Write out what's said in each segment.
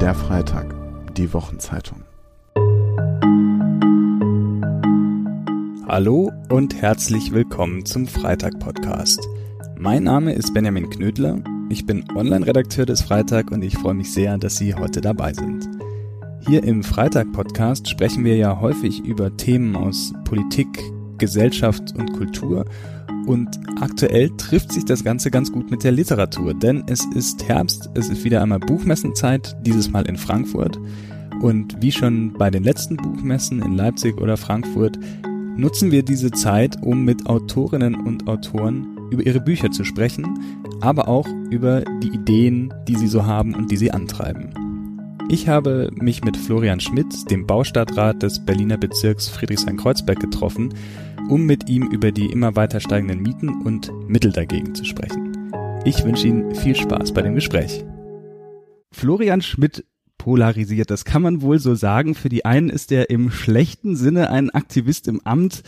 Der Freitag, die Wochenzeitung. Hallo und herzlich willkommen zum Freitag-Podcast. Mein Name ist Benjamin Knödler, ich bin Online-Redakteur des Freitag und ich freue mich sehr, dass Sie heute dabei sind. Hier im Freitag-Podcast sprechen wir ja häufig über Themen aus Politik, Gesellschaft und Kultur und aktuell trifft sich das Ganze ganz gut mit der Literatur, denn es ist Herbst, es ist wieder einmal Buchmessenzeit, dieses Mal in Frankfurt. Und wie schon bei den letzten Buchmessen in Leipzig oder Frankfurt nutzen wir diese Zeit, um mit Autorinnen und Autoren über ihre Bücher zu sprechen, aber auch über die Ideen, die sie so haben und die sie antreiben. Ich habe mich mit Florian Schmidt, dem Baustadtrat des Berliner Bezirks Friedrichshain-Kreuzberg, getroffen, um mit ihm über die immer weiter steigenden Mieten und Mittel dagegen zu sprechen. Ich wünsche Ihnen viel Spaß bei dem Gespräch. Florian Schmidt polarisiert. Das kann man wohl so sagen. Für die einen ist er im schlechten Sinne ein Aktivist im Amt,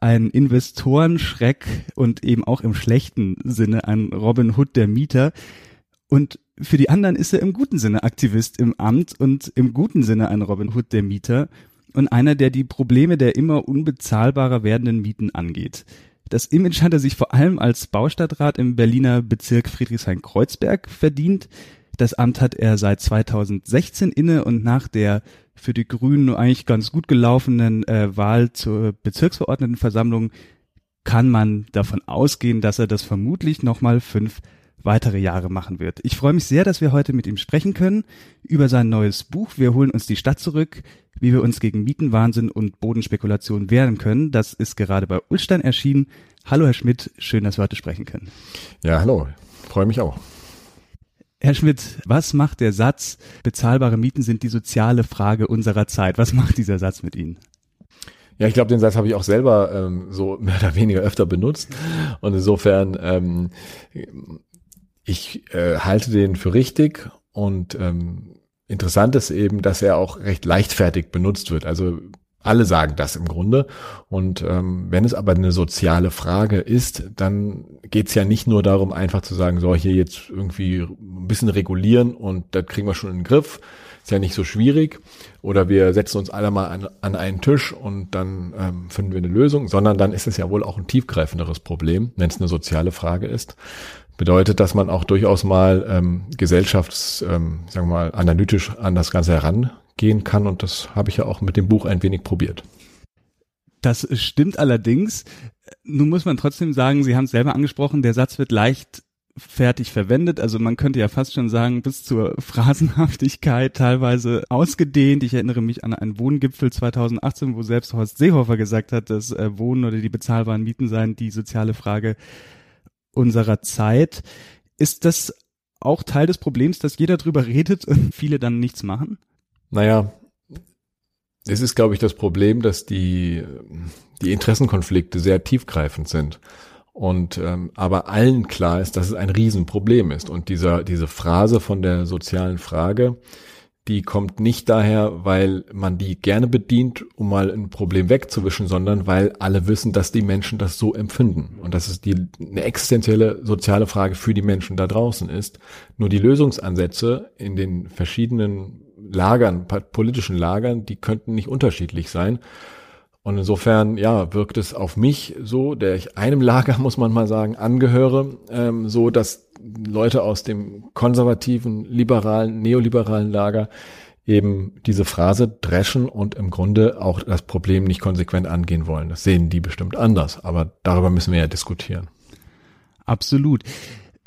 ein Investorenschreck und eben auch im schlechten Sinne ein Robin Hood der Mieter. Und für die anderen ist er im guten Sinne Aktivist im Amt und im guten Sinne ein Robin Hood der Mieter und einer, der die Probleme der immer unbezahlbarer werdenden Mieten angeht. Das Image hat er sich vor allem als Baustadtrat im Berliner Bezirk Friedrichshain-Kreuzberg verdient. Das Amt hat er seit 2016 inne und nach der für die Grünen eigentlich ganz gut gelaufenen äh, Wahl zur Bezirksverordnetenversammlung kann man davon ausgehen, dass er das vermutlich nochmal fünf weitere Jahre machen wird. Ich freue mich sehr, dass wir heute mit ihm sprechen können über sein neues Buch. Wir holen uns die Stadt zurück, wie wir uns gegen Mietenwahnsinn und Bodenspekulation wehren können. Das ist gerade bei Ulstein erschienen. Hallo Herr Schmidt, schön, dass wir heute sprechen können. Ja, hallo, freue mich auch. Herr Schmidt, was macht der Satz, bezahlbare Mieten sind die soziale Frage unserer Zeit? Was macht dieser Satz mit Ihnen? Ja, ich glaube, den Satz habe ich auch selber ähm, so mehr oder weniger öfter benutzt. Und insofern, ähm, ich äh, halte den für richtig und ähm, interessant ist eben, dass er auch recht leichtfertig benutzt wird. Also alle sagen das im Grunde. Und ähm, wenn es aber eine soziale Frage ist, dann geht es ja nicht nur darum, einfach zu sagen, so hier jetzt irgendwie ein bisschen regulieren und das kriegen wir schon in den Griff. Ist ja nicht so schwierig. Oder wir setzen uns alle mal an, an einen Tisch und dann ähm, finden wir eine Lösung, sondern dann ist es ja wohl auch ein tiefgreifenderes Problem, wenn es eine soziale Frage ist. Bedeutet, dass man auch durchaus mal ähm, gesellschafts, ähm, sagen wir mal, analytisch an das Ganze heran gehen kann. Und das habe ich ja auch mit dem Buch ein wenig probiert. Das stimmt allerdings. Nun muss man trotzdem sagen, Sie haben es selber angesprochen, der Satz wird leicht fertig verwendet. Also man könnte ja fast schon sagen, bis zur Phrasenhaftigkeit teilweise ausgedehnt. Ich erinnere mich an einen Wohngipfel 2018, wo selbst Horst Seehofer gesagt hat, dass äh, Wohnen oder die bezahlbaren Mieten seien die soziale Frage unserer Zeit. Ist das auch Teil des Problems, dass jeder drüber redet und viele dann nichts machen? Naja, es ist, glaube ich, das Problem, dass die, die Interessenkonflikte sehr tiefgreifend sind. Und ähm, aber allen klar ist, dass es ein Riesenproblem ist. Und dieser, diese Phrase von der sozialen Frage, die kommt nicht daher, weil man die gerne bedient, um mal ein Problem wegzuwischen, sondern weil alle wissen, dass die Menschen das so empfinden. Und dass es die, eine existenzielle soziale Frage für die Menschen da draußen ist. Nur die Lösungsansätze in den verschiedenen Lagern, politischen Lagern, die könnten nicht unterschiedlich sein. Und insofern, ja, wirkt es auf mich so, der ich einem Lager, muss man mal sagen, angehöre, ähm, so, dass Leute aus dem konservativen, liberalen, neoliberalen Lager eben diese Phrase dreschen und im Grunde auch das Problem nicht konsequent angehen wollen. Das sehen die bestimmt anders, aber darüber müssen wir ja diskutieren. Absolut.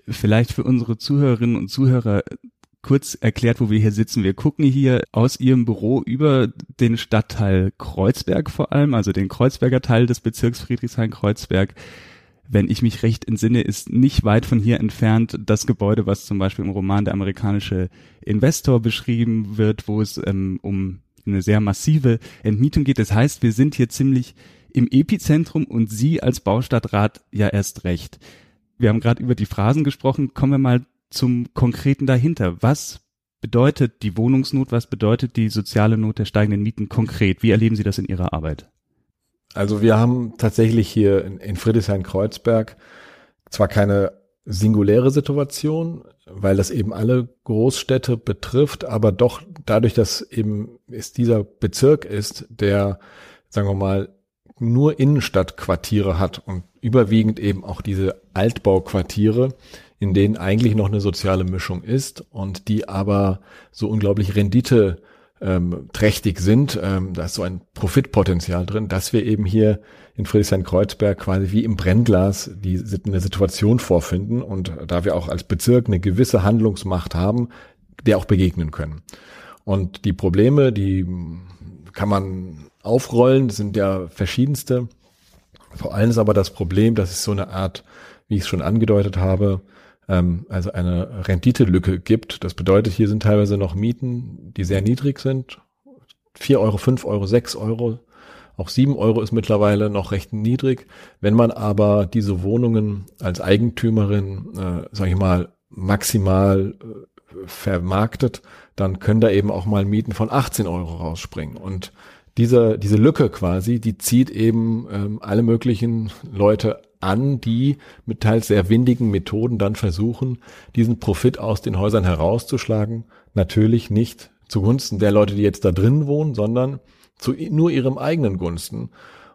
Vielleicht für unsere Zuhörerinnen und Zuhörer kurz erklärt, wo wir hier sitzen. Wir gucken hier aus Ihrem Büro über den Stadtteil Kreuzberg vor allem, also den Kreuzberger Teil des Bezirks Friedrichshain-Kreuzberg. Wenn ich mich recht entsinne, ist nicht weit von hier entfernt das Gebäude, was zum Beispiel im Roman Der amerikanische Investor beschrieben wird, wo es ähm, um eine sehr massive Entmietung geht. Das heißt, wir sind hier ziemlich im Epizentrum und Sie als Baustadtrat ja erst recht. Wir haben gerade über die Phrasen gesprochen. Kommen wir mal zum Konkreten dahinter. Was bedeutet die Wohnungsnot, was bedeutet die soziale Not der steigenden Mieten konkret? Wie erleben Sie das in Ihrer Arbeit? Also wir haben tatsächlich hier in, in Friedrichshain-Kreuzberg zwar keine singuläre Situation, weil das eben alle Großstädte betrifft, aber doch dadurch, dass eben es dieser Bezirk ist, der, sagen wir mal, nur Innenstadtquartiere hat und überwiegend eben auch diese Altbauquartiere, in denen eigentlich noch eine soziale Mischung ist und die aber so unglaublich Rendite ähm, trächtig sind, ähm, da ist so ein Profitpotenzial drin, dass wir eben hier in Friedrichshain-Kreuzberg quasi wie im Brennglas die eine Situation vorfinden und da wir auch als Bezirk eine gewisse Handlungsmacht haben, der auch begegnen können. Und die Probleme, die kann man aufrollen, sind ja verschiedenste. Vor allem ist aber das Problem, dass es so eine Art, wie ich es schon angedeutet habe, ähm, also eine Renditelücke gibt. Das bedeutet, hier sind teilweise noch Mieten, die sehr niedrig sind. vier Euro, fünf Euro, sechs Euro, auch sieben Euro ist mittlerweile noch recht niedrig. Wenn man aber diese Wohnungen als Eigentümerin, äh, sage ich mal, maximal äh, vermarktet, dann können da eben auch mal Mieten von 18 Euro rausspringen. Und diese, diese Lücke quasi, die zieht eben ähm, alle möglichen Leute an, die mit teils sehr windigen Methoden dann versuchen, diesen Profit aus den Häusern herauszuschlagen. Natürlich nicht zugunsten der Leute, die jetzt da drin wohnen, sondern zu nur ihrem eigenen Gunsten.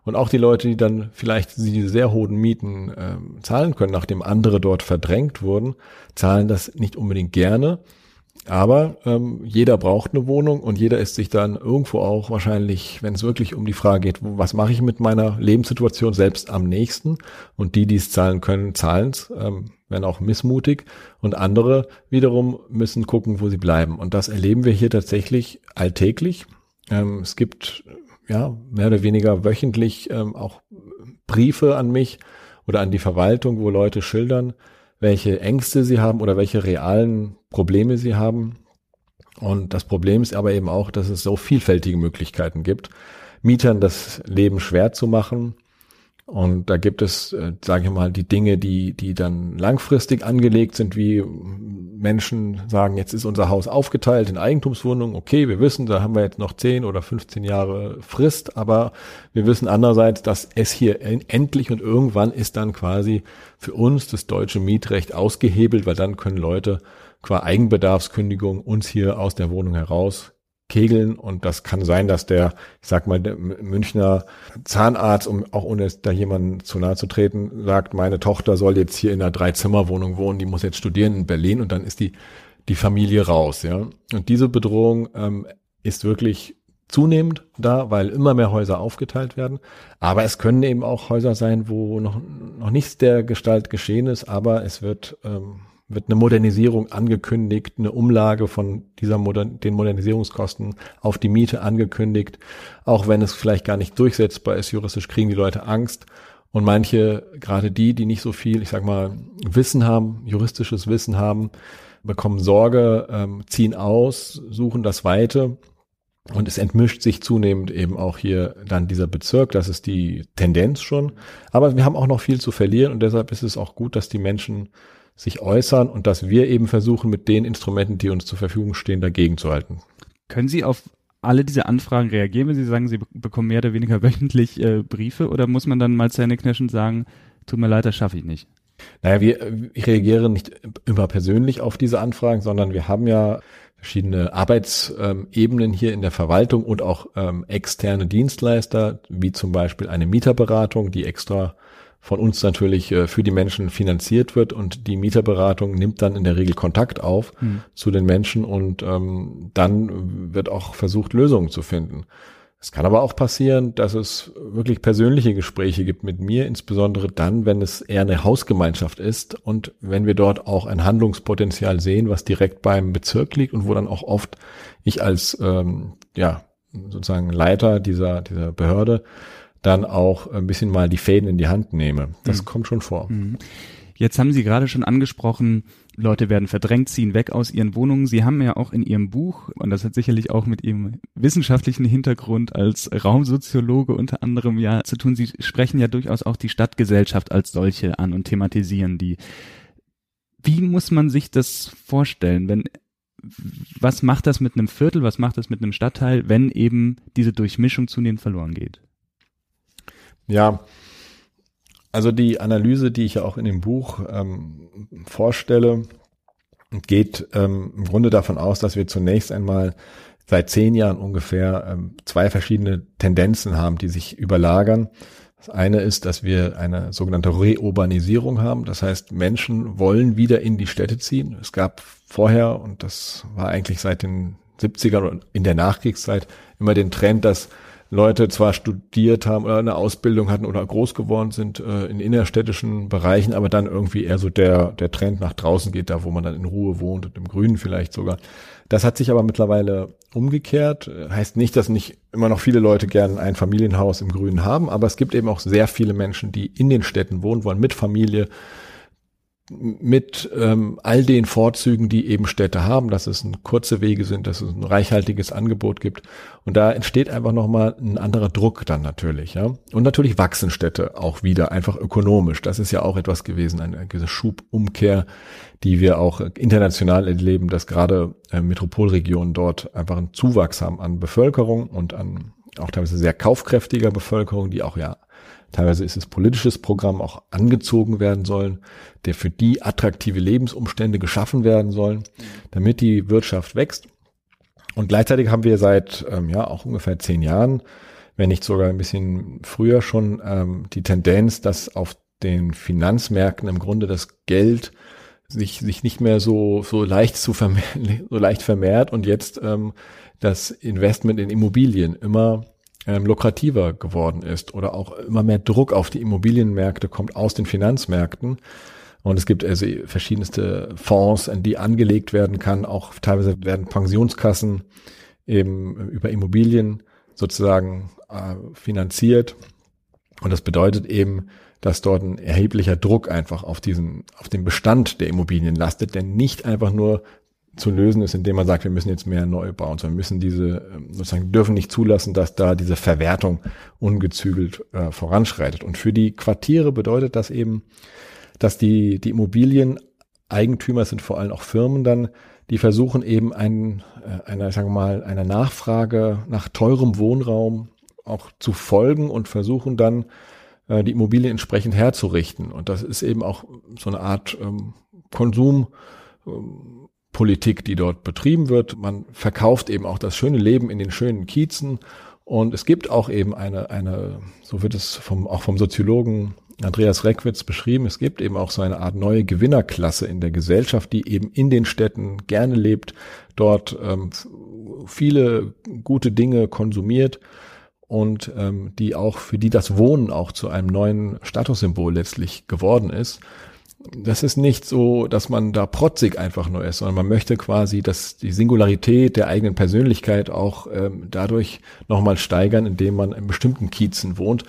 Und auch die Leute, die dann vielleicht diese sehr hohen Mieten äh, zahlen können, nachdem andere dort verdrängt wurden, zahlen das nicht unbedingt gerne, aber ähm, jeder braucht eine Wohnung und jeder ist sich dann irgendwo auch wahrscheinlich, wenn es wirklich um die Frage geht, was mache ich mit meiner Lebenssituation selbst am nächsten? Und die, die es zahlen können, zahlen es, ähm, werden auch missmutig. Und andere wiederum müssen gucken, wo sie bleiben. Und das erleben wir hier tatsächlich alltäglich. Ähm, es gibt ja mehr oder weniger wöchentlich ähm, auch Briefe an mich oder an die Verwaltung, wo Leute schildern, welche Ängste sie haben oder welche realen Probleme sie haben. Und das Problem ist aber eben auch, dass es so vielfältige Möglichkeiten gibt, Mietern das Leben schwer zu machen und da gibt es, äh, sage ich mal, die Dinge, die, die dann langfristig angelegt sind, wie Menschen sagen, jetzt ist unser Haus aufgeteilt in Eigentumswohnungen. Okay, wir wissen, da haben wir jetzt noch 10 oder 15 Jahre Frist, aber wir wissen andererseits, dass es hier endlich und irgendwann ist dann quasi für uns das deutsche Mietrecht ausgehebelt, weil dann können Leute qua Eigenbedarfskündigung uns hier aus der Wohnung heraus kegeln und das kann sein, dass der, ich sag mal, der Münchner Zahnarzt, um auch ohne da jemanden zu nahe zu treten, sagt, meine Tochter soll jetzt hier in einer Dreizimmerwohnung wohnen, die muss jetzt studieren in Berlin und dann ist die die Familie raus, ja. Und diese Bedrohung ähm, ist wirklich zunehmend da, weil immer mehr Häuser aufgeteilt werden. Aber es können eben auch Häuser sein, wo noch, noch nichts der Gestalt geschehen ist, aber es wird ähm, wird eine Modernisierung angekündigt, eine Umlage von dieser Modern den Modernisierungskosten auf die Miete angekündigt. Auch wenn es vielleicht gar nicht durchsetzbar ist, juristisch kriegen die Leute Angst. Und manche, gerade die, die nicht so viel, ich sag mal, Wissen haben, juristisches Wissen haben, bekommen Sorge, ähm, ziehen aus, suchen das Weite. Und es entmischt sich zunehmend eben auch hier dann dieser Bezirk. Das ist die Tendenz schon. Aber wir haben auch noch viel zu verlieren und deshalb ist es auch gut, dass die Menschen sich äußern und dass wir eben versuchen, mit den Instrumenten, die uns zur Verfügung stehen, dagegen zu halten. Können Sie auf alle diese Anfragen reagieren, wenn Sie sagen, Sie bekommen mehr oder weniger wöchentlich äh, Briefe oder muss man dann mal zähneknirschend sagen, tut mir leid, das schaffe ich nicht? Naja, wir ich reagiere nicht immer persönlich auf diese Anfragen, sondern wir haben ja verschiedene Arbeitsebenen hier in der Verwaltung und auch ähm, externe Dienstleister, wie zum Beispiel eine Mieterberatung, die extra von uns natürlich äh, für die Menschen finanziert wird und die Mieterberatung nimmt dann in der Regel Kontakt auf mhm. zu den Menschen und ähm, dann wird auch versucht, Lösungen zu finden. Es kann aber auch passieren, dass es wirklich persönliche Gespräche gibt mit mir, insbesondere dann, wenn es eher eine Hausgemeinschaft ist und wenn wir dort auch ein Handlungspotenzial sehen, was direkt beim Bezirk liegt und wo dann auch oft ich als ähm, ja sozusagen Leiter dieser dieser Behörde dann auch ein bisschen mal die Fäden in die Hand nehme. Das mhm. kommt schon vor. Mhm. Jetzt haben Sie gerade schon angesprochen, Leute werden verdrängt, ziehen weg aus ihren Wohnungen. Sie haben ja auch in Ihrem Buch, und das hat sicherlich auch mit Ihrem wissenschaftlichen Hintergrund als Raumsoziologe unter anderem ja zu tun. Sie sprechen ja durchaus auch die Stadtgesellschaft als solche an und thematisieren die. Wie muss man sich das vorstellen, wenn was macht das mit einem Viertel, was macht das mit einem Stadtteil, wenn eben diese Durchmischung zunehmend verloren geht? Ja, Also die Analyse, die ich ja auch in dem Buch ähm, vorstelle, geht ähm, im Grunde davon aus, dass wir zunächst einmal seit zehn Jahren ungefähr ähm, zwei verschiedene Tendenzen haben, die sich überlagern. Das eine ist, dass wir eine sogenannte Reurbanisierung haben. Das heißt, Menschen wollen wieder in die Städte ziehen. Es gab vorher, und das war eigentlich seit den 70ern und in der Nachkriegszeit, immer den Trend, dass Leute zwar studiert haben oder eine Ausbildung hatten oder groß geworden sind äh, in innerstädtischen Bereichen, aber dann irgendwie eher so der, der Trend nach draußen geht, da wo man dann in Ruhe wohnt und im Grünen vielleicht sogar. Das hat sich aber mittlerweile umgekehrt. Heißt nicht, dass nicht immer noch viele Leute gerne ein Familienhaus im Grünen haben, aber es gibt eben auch sehr viele Menschen, die in den Städten wohnen wollen, mit Familie, mit ähm, all den Vorzügen, die eben Städte haben, dass es ein kurze Wege sind, dass es ein reichhaltiges Angebot gibt. Und da entsteht einfach nochmal ein anderer Druck dann natürlich. Ja? Und natürlich wachsen Städte auch wieder, einfach ökonomisch. Das ist ja auch etwas gewesen, eine gewisse Schubumkehr, die wir auch international erleben, dass gerade äh, Metropolregionen dort einfach einen Zuwachs haben an Bevölkerung und an auch teilweise sehr kaufkräftiger Bevölkerung, die auch ja teilweise ist es politisches Programm auch angezogen werden sollen, der für die attraktive Lebensumstände geschaffen werden sollen, damit die Wirtschaft wächst. Und gleichzeitig haben wir seit ähm, ja auch ungefähr zehn Jahren, wenn nicht sogar ein bisschen früher schon, ähm, die Tendenz, dass auf den Finanzmärkten im Grunde das Geld sich, sich nicht mehr so, so leicht zu vermehrt, so leicht vermehrt und jetzt ähm, das Investment in Immobilien immer ähm, lukrativer geworden ist oder auch immer mehr Druck auf die Immobilienmärkte kommt aus den Finanzmärkten. Und es gibt also verschiedenste Fonds, in die angelegt werden kann. Auch teilweise werden Pensionskassen eben über Immobilien sozusagen äh, finanziert. Und das bedeutet eben, dass dort ein erheblicher Druck einfach auf diesen, auf den Bestand der Immobilien lastet, der nicht einfach nur zu lösen ist, indem man sagt, wir müssen jetzt mehr neu bauen, wir müssen diese, ähm, sozusagen dürfen nicht zulassen, dass da diese Verwertung ungezügelt äh, voranschreitet. Und für die Quartiere bedeutet das eben, dass die, die Immobilieneigentümer sind vor allem auch Firmen dann, die versuchen eben ein, äh, einer, sagen wir mal, einer Nachfrage nach teurem Wohnraum auch zu folgen und versuchen dann, äh, die Immobilien entsprechend herzurichten. Und das ist eben auch so eine Art ähm, Konsum, ähm, Politik, die dort betrieben wird. Man verkauft eben auch das schöne Leben in den schönen Kiezen. Und es gibt auch eben eine, eine, so wird es vom, auch vom Soziologen Andreas Reckwitz beschrieben, es gibt eben auch so eine Art neue Gewinnerklasse in der Gesellschaft, die eben in den Städten gerne lebt, dort ähm, viele gute Dinge konsumiert und ähm, die auch, für die das Wohnen auch zu einem neuen Statussymbol letztlich geworden ist das ist nicht so, dass man da protzig einfach nur ist, sondern man möchte quasi, dass die Singularität der eigenen Persönlichkeit auch ähm, dadurch nochmal steigern, indem man in bestimmten Kiezen wohnt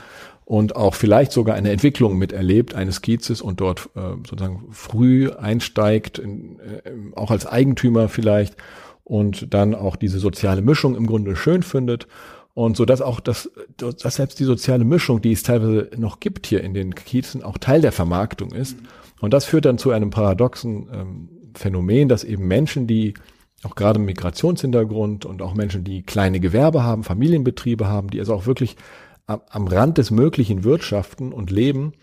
und auch vielleicht sogar eine Entwicklung miterlebt eines Kiezes und dort äh, sozusagen früh einsteigt, in, äh, auch als Eigentümer vielleicht und dann auch diese soziale Mischung im Grunde schön findet und so dass auch das, dass selbst die soziale Mischung, die es teilweise noch gibt hier in den Kiezen, auch Teil der Vermarktung ist. Und das führt dann zu einem paradoxen ähm, Phänomen, dass eben Menschen, die auch gerade Migrationshintergrund und auch Menschen, die kleine Gewerbe haben, Familienbetriebe haben, die also auch wirklich am, am Rand des Möglichen wirtschaften und leben,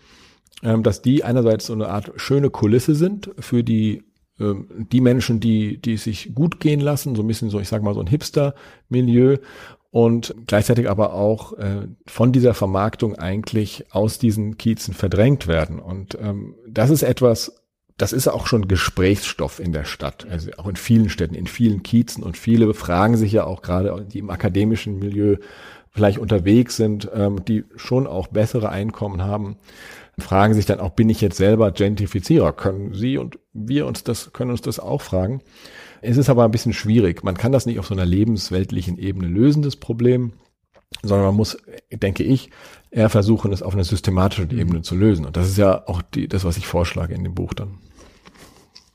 ähm, dass die einerseits so eine Art schöne Kulisse sind für die ähm, die Menschen, die die sich gut gehen lassen, so ein bisschen so, ich sag mal so ein Hipster-Milieu und gleichzeitig aber auch äh, von dieser Vermarktung eigentlich aus diesen Kiezen verdrängt werden. Und ähm, das ist etwas, das ist auch schon Gesprächsstoff in der Stadt, also auch in vielen Städten, in vielen Kiezen. Und viele befragen sich ja auch gerade, die im akademischen Milieu vielleicht unterwegs sind, ähm, die schon auch bessere Einkommen haben, fragen sich dann auch, bin ich jetzt selber Gentrifizierer? Können Sie und wir uns das, können uns das auch fragen? Es ist aber ein bisschen schwierig. Man kann das nicht auf so einer lebensweltlichen Ebene lösen, das Problem, sondern man muss, denke ich, eher versuchen, es auf einer systematischen mhm. Ebene zu lösen. Und das ist ja auch die, das, was ich vorschlage in dem Buch dann.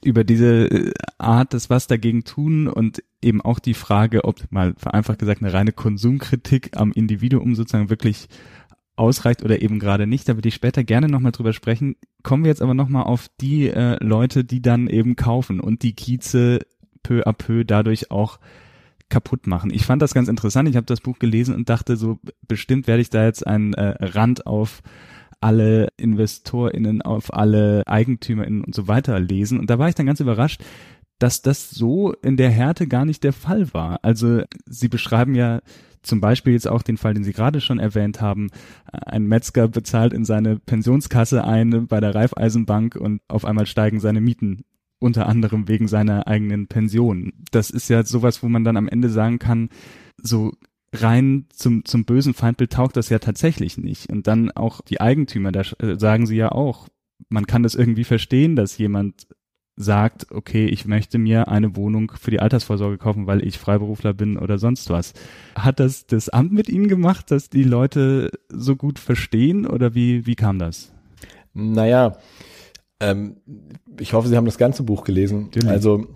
Über diese äh, Art des Was dagegen tun und eben auch die Frage, ob mal vereinfacht gesagt eine reine Konsumkritik am Individuum sozusagen wirklich ausreicht oder eben gerade nicht. Da würde ich später gerne nochmal drüber sprechen. Kommen wir jetzt aber nochmal auf die äh, Leute, die dann eben kaufen und die Kieze peu à peu dadurch auch kaputt machen. Ich fand das ganz interessant. Ich habe das Buch gelesen und dachte so, bestimmt werde ich da jetzt einen äh, Rand auf alle InvestorInnen, auf alle EigentümerInnen und so weiter lesen. Und da war ich dann ganz überrascht, dass das so in der Härte gar nicht der Fall war. Also Sie beschreiben ja zum Beispiel jetzt auch den Fall, den Sie gerade schon erwähnt haben. Ein Metzger bezahlt in seine Pensionskasse ein bei der Raiffeisenbank und auf einmal steigen seine Mieten unter anderem wegen seiner eigenen Pension. Das ist ja sowas, wo man dann am Ende sagen kann, so rein zum, zum bösen Feindbild taugt das ja tatsächlich nicht. Und dann auch die Eigentümer, da äh, sagen sie ja auch, man kann das irgendwie verstehen, dass jemand sagt, okay, ich möchte mir eine Wohnung für die Altersvorsorge kaufen, weil ich Freiberufler bin oder sonst was. Hat das das Amt mit Ihnen gemacht, dass die Leute so gut verstehen oder wie, wie kam das? Naja, ähm, ich hoffe, Sie haben das ganze Buch gelesen. Natürlich. Also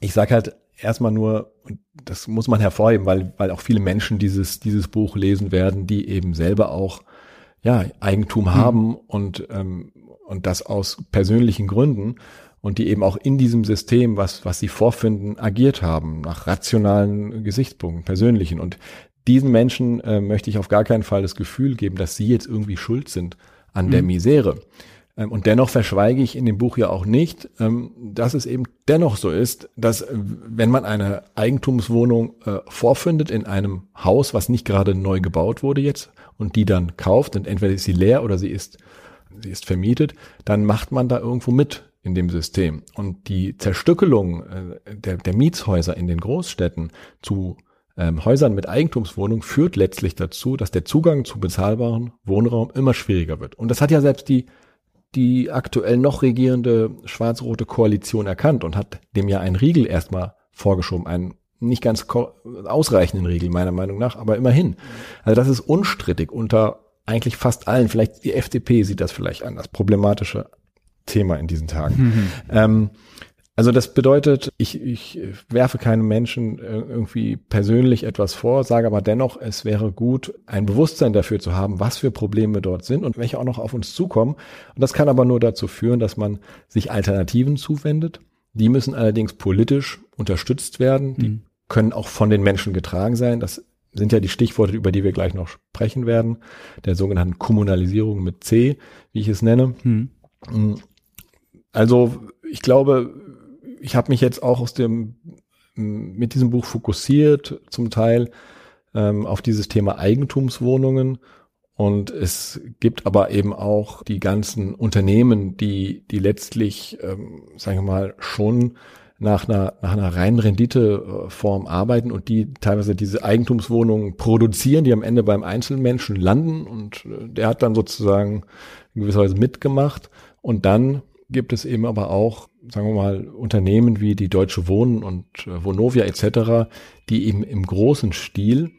ich sage halt erstmal nur, das muss man hervorheben, weil, weil auch viele Menschen dieses, dieses Buch lesen werden, die eben selber auch ja, Eigentum mhm. haben und, ähm, und das aus persönlichen Gründen und die eben auch in diesem System, was, was sie vorfinden, agiert haben, nach rationalen Gesichtspunkten, persönlichen. Und diesen Menschen äh, möchte ich auf gar keinen Fall das Gefühl geben, dass sie jetzt irgendwie schuld sind an mhm. der Misere. Ähm, und dennoch verschweige ich in dem Buch ja auch nicht, ähm, dass es eben dennoch so ist, dass äh, wenn man eine Eigentumswohnung äh, vorfindet in einem Haus, was nicht gerade neu gebaut wurde jetzt und die dann kauft und entweder ist sie leer oder sie ist, sie ist vermietet, dann macht man da irgendwo mit in dem System. Und die Zerstückelung äh, der, der Mietshäuser in den Großstädten zu ähm, Häusern mit Eigentumswohnung führt letztlich dazu, dass der Zugang zu bezahlbaren Wohnraum immer schwieriger wird. Und das hat ja selbst die, die aktuell noch regierende schwarz-rote Koalition erkannt und hat dem ja einen Riegel erstmal vorgeschoben, einen nicht ganz ausreichenden Riegel meiner Meinung nach, aber immerhin. Also das ist unstrittig unter eigentlich fast allen. Vielleicht die FDP sieht das vielleicht anders. Problematische Thema in diesen Tagen. Mhm. Ähm, also das bedeutet, ich, ich werfe keinem Menschen irgendwie persönlich etwas vor, sage aber dennoch, es wäre gut, ein Bewusstsein dafür zu haben, was für Probleme dort sind und welche auch noch auf uns zukommen. Und das kann aber nur dazu führen, dass man sich Alternativen zuwendet. Die müssen allerdings politisch unterstützt werden. Die mhm. können auch von den Menschen getragen sein. Das sind ja die Stichworte, über die wir gleich noch sprechen werden, der sogenannten Kommunalisierung mit C, wie ich es nenne. Mhm. Also ich glaube, ich habe mich jetzt auch aus dem mit diesem Buch fokussiert, zum Teil ähm, auf dieses Thema Eigentumswohnungen. Und es gibt aber eben auch die ganzen Unternehmen, die, die letztlich, ähm, sagen wir mal, schon nach einer, nach einer reinen Renditeform arbeiten und die teilweise diese Eigentumswohnungen produzieren, die am Ende beim Einzelmenschen landen und äh, der hat dann sozusagen in gewisser Weise mitgemacht und dann gibt es eben aber auch, sagen wir mal, Unternehmen wie die Deutsche Wohnen und äh, Vonovia etc., die eben im großen Stil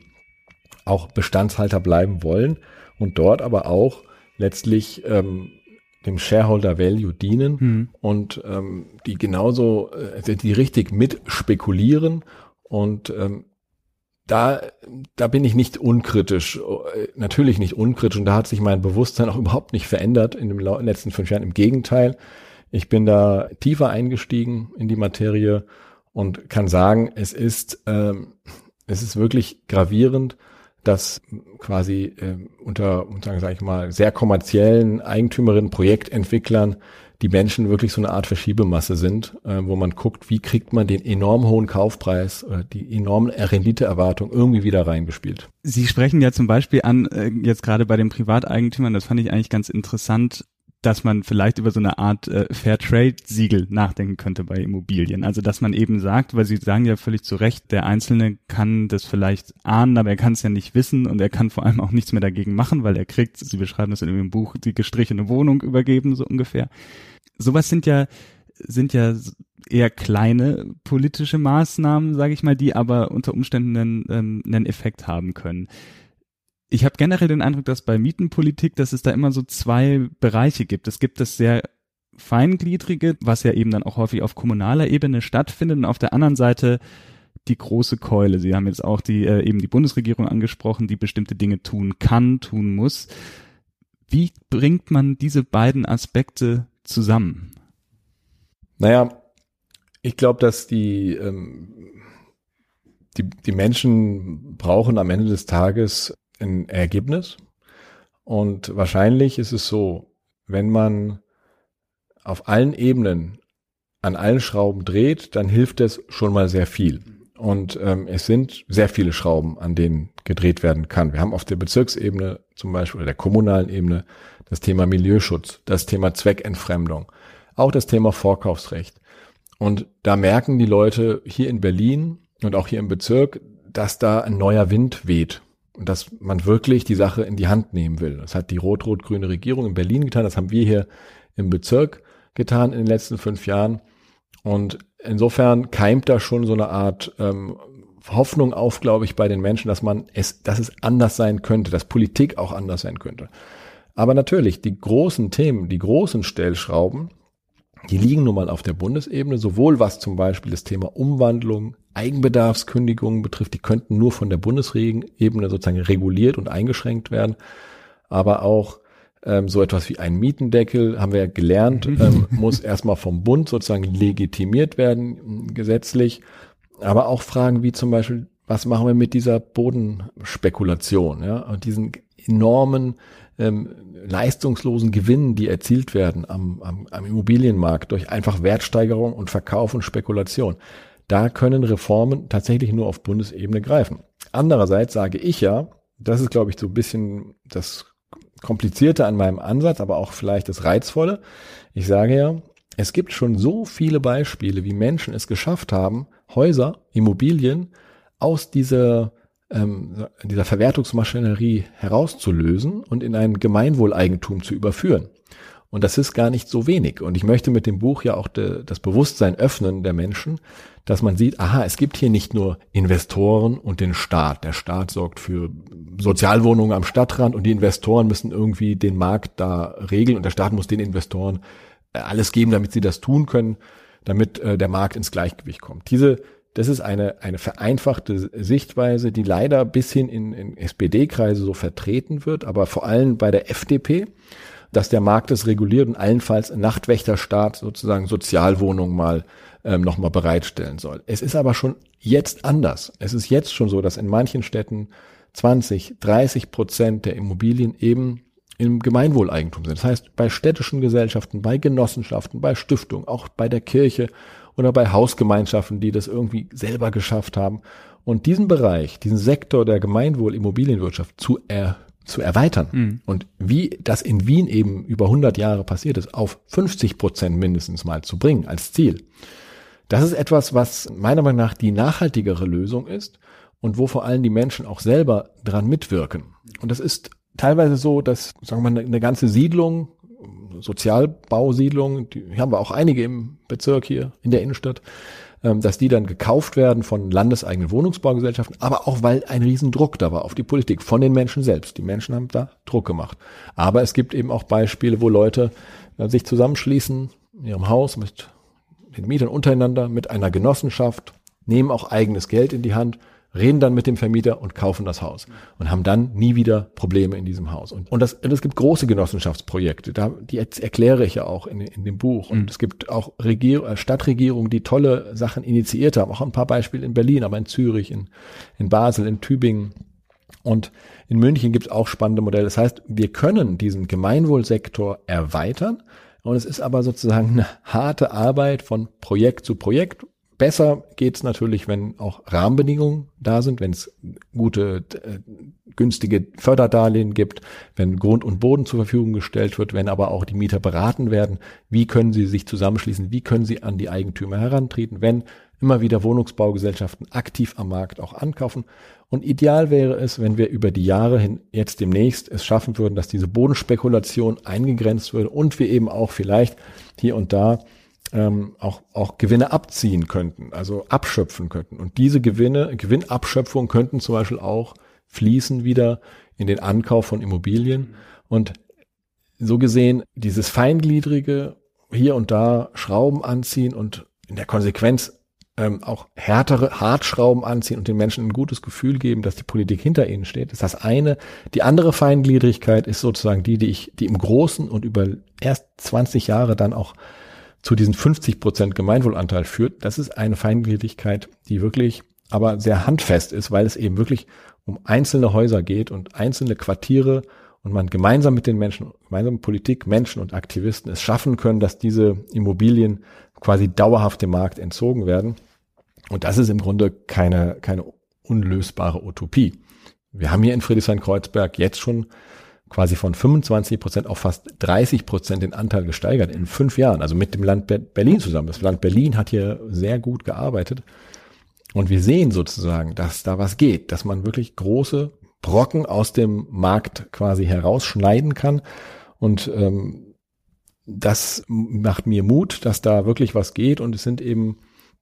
auch Bestandshalter bleiben wollen und dort aber auch letztlich ähm, dem Shareholder Value dienen mhm. und ähm, die genauso, äh, die richtig mit spekulieren und ähm, da, da bin ich nicht unkritisch, äh, natürlich nicht unkritisch und da hat sich mein Bewusstsein auch überhaupt nicht verändert in den letzten fünf Jahren. Im Gegenteil, ich bin da tiefer eingestiegen in die Materie und kann sagen, es ist, ähm, es ist wirklich gravierend, dass quasi äh, unter, unter sage ich mal, sehr kommerziellen Eigentümerinnen, Projektentwicklern die Menschen wirklich so eine Art Verschiebemasse sind, äh, wo man guckt, wie kriegt man den enorm hohen Kaufpreis oder die enormen Renditeerwartung irgendwie wieder reingespielt. Sie sprechen ja zum Beispiel an, äh, jetzt gerade bei den Privateigentümern, das fand ich eigentlich ganz interessant, dass man vielleicht über so eine Art äh, Fairtrade-Siegel nachdenken könnte bei Immobilien. Also dass man eben sagt, weil Sie sagen ja völlig zu Recht, der Einzelne kann das vielleicht ahnen, aber er kann es ja nicht wissen und er kann vor allem auch nichts mehr dagegen machen, weil er kriegt, Sie beschreiben das in Ihrem Buch, die gestrichene Wohnung übergeben, so ungefähr. Sowas sind ja sind ja eher kleine politische Maßnahmen, sage ich mal, die aber unter Umständen einen, ähm, einen Effekt haben können ich habe generell den Eindruck, dass bei Mietenpolitik, dass es da immer so zwei Bereiche gibt. Es gibt das sehr feingliedrige, was ja eben dann auch häufig auf kommunaler Ebene stattfindet und auf der anderen Seite die große Keule. Sie haben jetzt auch die äh, eben die Bundesregierung angesprochen, die bestimmte Dinge tun kann, tun muss. Wie bringt man diese beiden Aspekte zusammen? Naja, ich glaube, dass die, ähm, die, die Menschen brauchen am Ende des Tages ein Ergebnis. Und wahrscheinlich ist es so, wenn man auf allen Ebenen an allen Schrauben dreht, dann hilft es schon mal sehr viel. Und ähm, es sind sehr viele Schrauben, an denen gedreht werden kann. Wir haben auf der Bezirksebene zum Beispiel oder der kommunalen Ebene das Thema Milieuschutz, das Thema Zweckentfremdung, auch das Thema Vorkaufsrecht. Und da merken die Leute hier in Berlin und auch hier im Bezirk, dass da ein neuer Wind weht und dass man wirklich die Sache in die Hand nehmen will. Das hat die rot-rot-grüne Regierung in Berlin getan, das haben wir hier im Bezirk getan in den letzten fünf Jahren. Und insofern keimt da schon so eine Art ähm, Hoffnung auf, glaube ich, bei den Menschen, dass man es, dass es anders sein könnte, dass Politik auch anders sein könnte. Aber natürlich, die großen Themen, die großen Stellschrauben, die liegen nun mal auf der Bundesebene, sowohl was zum Beispiel das Thema Umwandlung, Eigenbedarfskündigungen betrifft, die könnten nur von der Bundesebene sozusagen reguliert und eingeschränkt werden, aber auch ähm, so etwas wie ein Mietendeckel, haben wir ja gelernt, mhm. ähm, muss erstmal vom Bund sozusagen legitimiert werden, gesetzlich. Aber auch Fragen wie zum Beispiel, was machen wir mit dieser Bodenspekulation, ja, und diesen enormen ähm, leistungslosen Gewinnen, die erzielt werden am, am, am Immobilienmarkt durch einfach Wertsteigerung und Verkauf und Spekulation. Da können Reformen tatsächlich nur auf Bundesebene greifen. Andererseits sage ich ja, das ist, glaube ich, so ein bisschen das Komplizierte an meinem Ansatz, aber auch vielleicht das Reizvolle. Ich sage ja, es gibt schon so viele Beispiele, wie Menschen es geschafft haben, Häuser, Immobilien aus dieser, ähm, dieser Verwertungsmaschinerie herauszulösen und in ein Gemeinwohleigentum zu überführen. Und das ist gar nicht so wenig. Und ich möchte mit dem Buch ja auch de, das Bewusstsein öffnen der Menschen, dass man sieht, aha, es gibt hier nicht nur Investoren und den Staat. Der Staat sorgt für Sozialwohnungen am Stadtrand und die Investoren müssen irgendwie den Markt da regeln und der Staat muss den Investoren äh, alles geben, damit sie das tun können, damit äh, der Markt ins Gleichgewicht kommt. Diese das ist eine, eine vereinfachte Sichtweise, die leider bis hin in, in SPD-Kreise so vertreten wird, aber vor allem bei der FDP dass der Markt es reguliert und allenfalls Nachtwächterstaat sozusagen Sozialwohnungen mal ähm, nochmal bereitstellen soll. Es ist aber schon jetzt anders. Es ist jetzt schon so, dass in manchen Städten 20, 30 Prozent der Immobilien eben im Gemeinwohleigentum sind. Das heißt, bei städtischen Gesellschaften, bei Genossenschaften, bei Stiftungen, auch bei der Kirche oder bei Hausgemeinschaften, die das irgendwie selber geschafft haben. Und diesen Bereich, diesen Sektor der Gemeinwohl-Immobilienwirtschaft zu erhöhen, zu erweitern. Mhm. Und wie das in Wien eben über 100 Jahre passiert ist, auf 50 Prozent mindestens mal zu bringen als Ziel. Das ist etwas, was meiner Meinung nach die nachhaltigere Lösung ist und wo vor allem die Menschen auch selber dran mitwirken. Und das ist teilweise so, dass, sagen wir mal, eine ganze Siedlung, Sozialbausiedlung, die haben wir auch einige im Bezirk hier in der Innenstadt, ähm, dass die dann gekauft werden von landeseigenen Wohnungsbaugesellschaften, aber auch weil ein Riesendruck da war auf die Politik von den Menschen selbst. Die Menschen haben da Druck gemacht. Aber es gibt eben auch Beispiele, wo Leute äh, sich zusammenschließen in ihrem Haus mit den Mietern untereinander, mit einer Genossenschaft, nehmen auch eigenes Geld in die Hand reden dann mit dem Vermieter und kaufen das Haus und haben dann nie wieder Probleme in diesem Haus. Und, und, das, und es gibt große Genossenschaftsprojekte, da, die erkläre ich ja auch in, in dem Buch. Und mhm. es gibt auch Regier äh, Stadtregierungen, die tolle Sachen initiiert haben, auch ein paar Beispiele in Berlin, aber in Zürich, in, in Basel, in Tübingen. Und in München gibt es auch spannende Modelle. Das heißt, wir können diesen Gemeinwohlsektor erweitern. Und es ist aber sozusagen eine harte Arbeit von Projekt zu Projekt, Besser geht's natürlich, wenn auch Rahmenbedingungen da sind, wenn es gute, äh, günstige Förderdarlehen gibt, wenn Grund und Boden zur Verfügung gestellt wird, wenn aber auch die Mieter beraten werden, wie können sie sich zusammenschließen, wie können sie an die Eigentümer herantreten, wenn immer wieder Wohnungsbaugesellschaften aktiv am Markt auch ankaufen. Und ideal wäre es, wenn wir über die Jahre hin jetzt demnächst es schaffen würden, dass diese Bodenspekulation eingegrenzt würde und wir eben auch vielleicht hier und da ähm, auch, auch Gewinne abziehen könnten, also abschöpfen könnten. Und diese Gewinne, Gewinnabschöpfung könnten zum Beispiel auch fließen wieder in den Ankauf von Immobilien. Und so gesehen, dieses feingliedrige hier und da Schrauben anziehen und in der Konsequenz ähm, auch härtere Hartschrauben anziehen und den Menschen ein gutes Gefühl geben, dass die Politik hinter ihnen steht, ist das eine. Die andere Feingliedrigkeit ist sozusagen die, die ich, die im Großen und über erst 20 Jahre dann auch zu diesen 50 Prozent Gemeinwohlanteil führt, das ist eine Feingliedrigkeit, die wirklich aber sehr handfest ist, weil es eben wirklich um einzelne Häuser geht und einzelne Quartiere und man gemeinsam mit den Menschen, gemeinsam mit Politik, Menschen und Aktivisten es schaffen können, dass diese Immobilien quasi dauerhaft dem Markt entzogen werden. Und das ist im Grunde keine, keine unlösbare Utopie. Wir haben hier in Friedrichshain-Kreuzberg jetzt schon quasi von 25 Prozent auf fast 30 Prozent den Anteil gesteigert in fünf Jahren, also mit dem Land Berlin zusammen. Das Land Berlin hat hier sehr gut gearbeitet. Und wir sehen sozusagen, dass da was geht, dass man wirklich große Brocken aus dem Markt quasi herausschneiden kann. Und ähm, das macht mir Mut, dass da wirklich was geht. Und es sind eben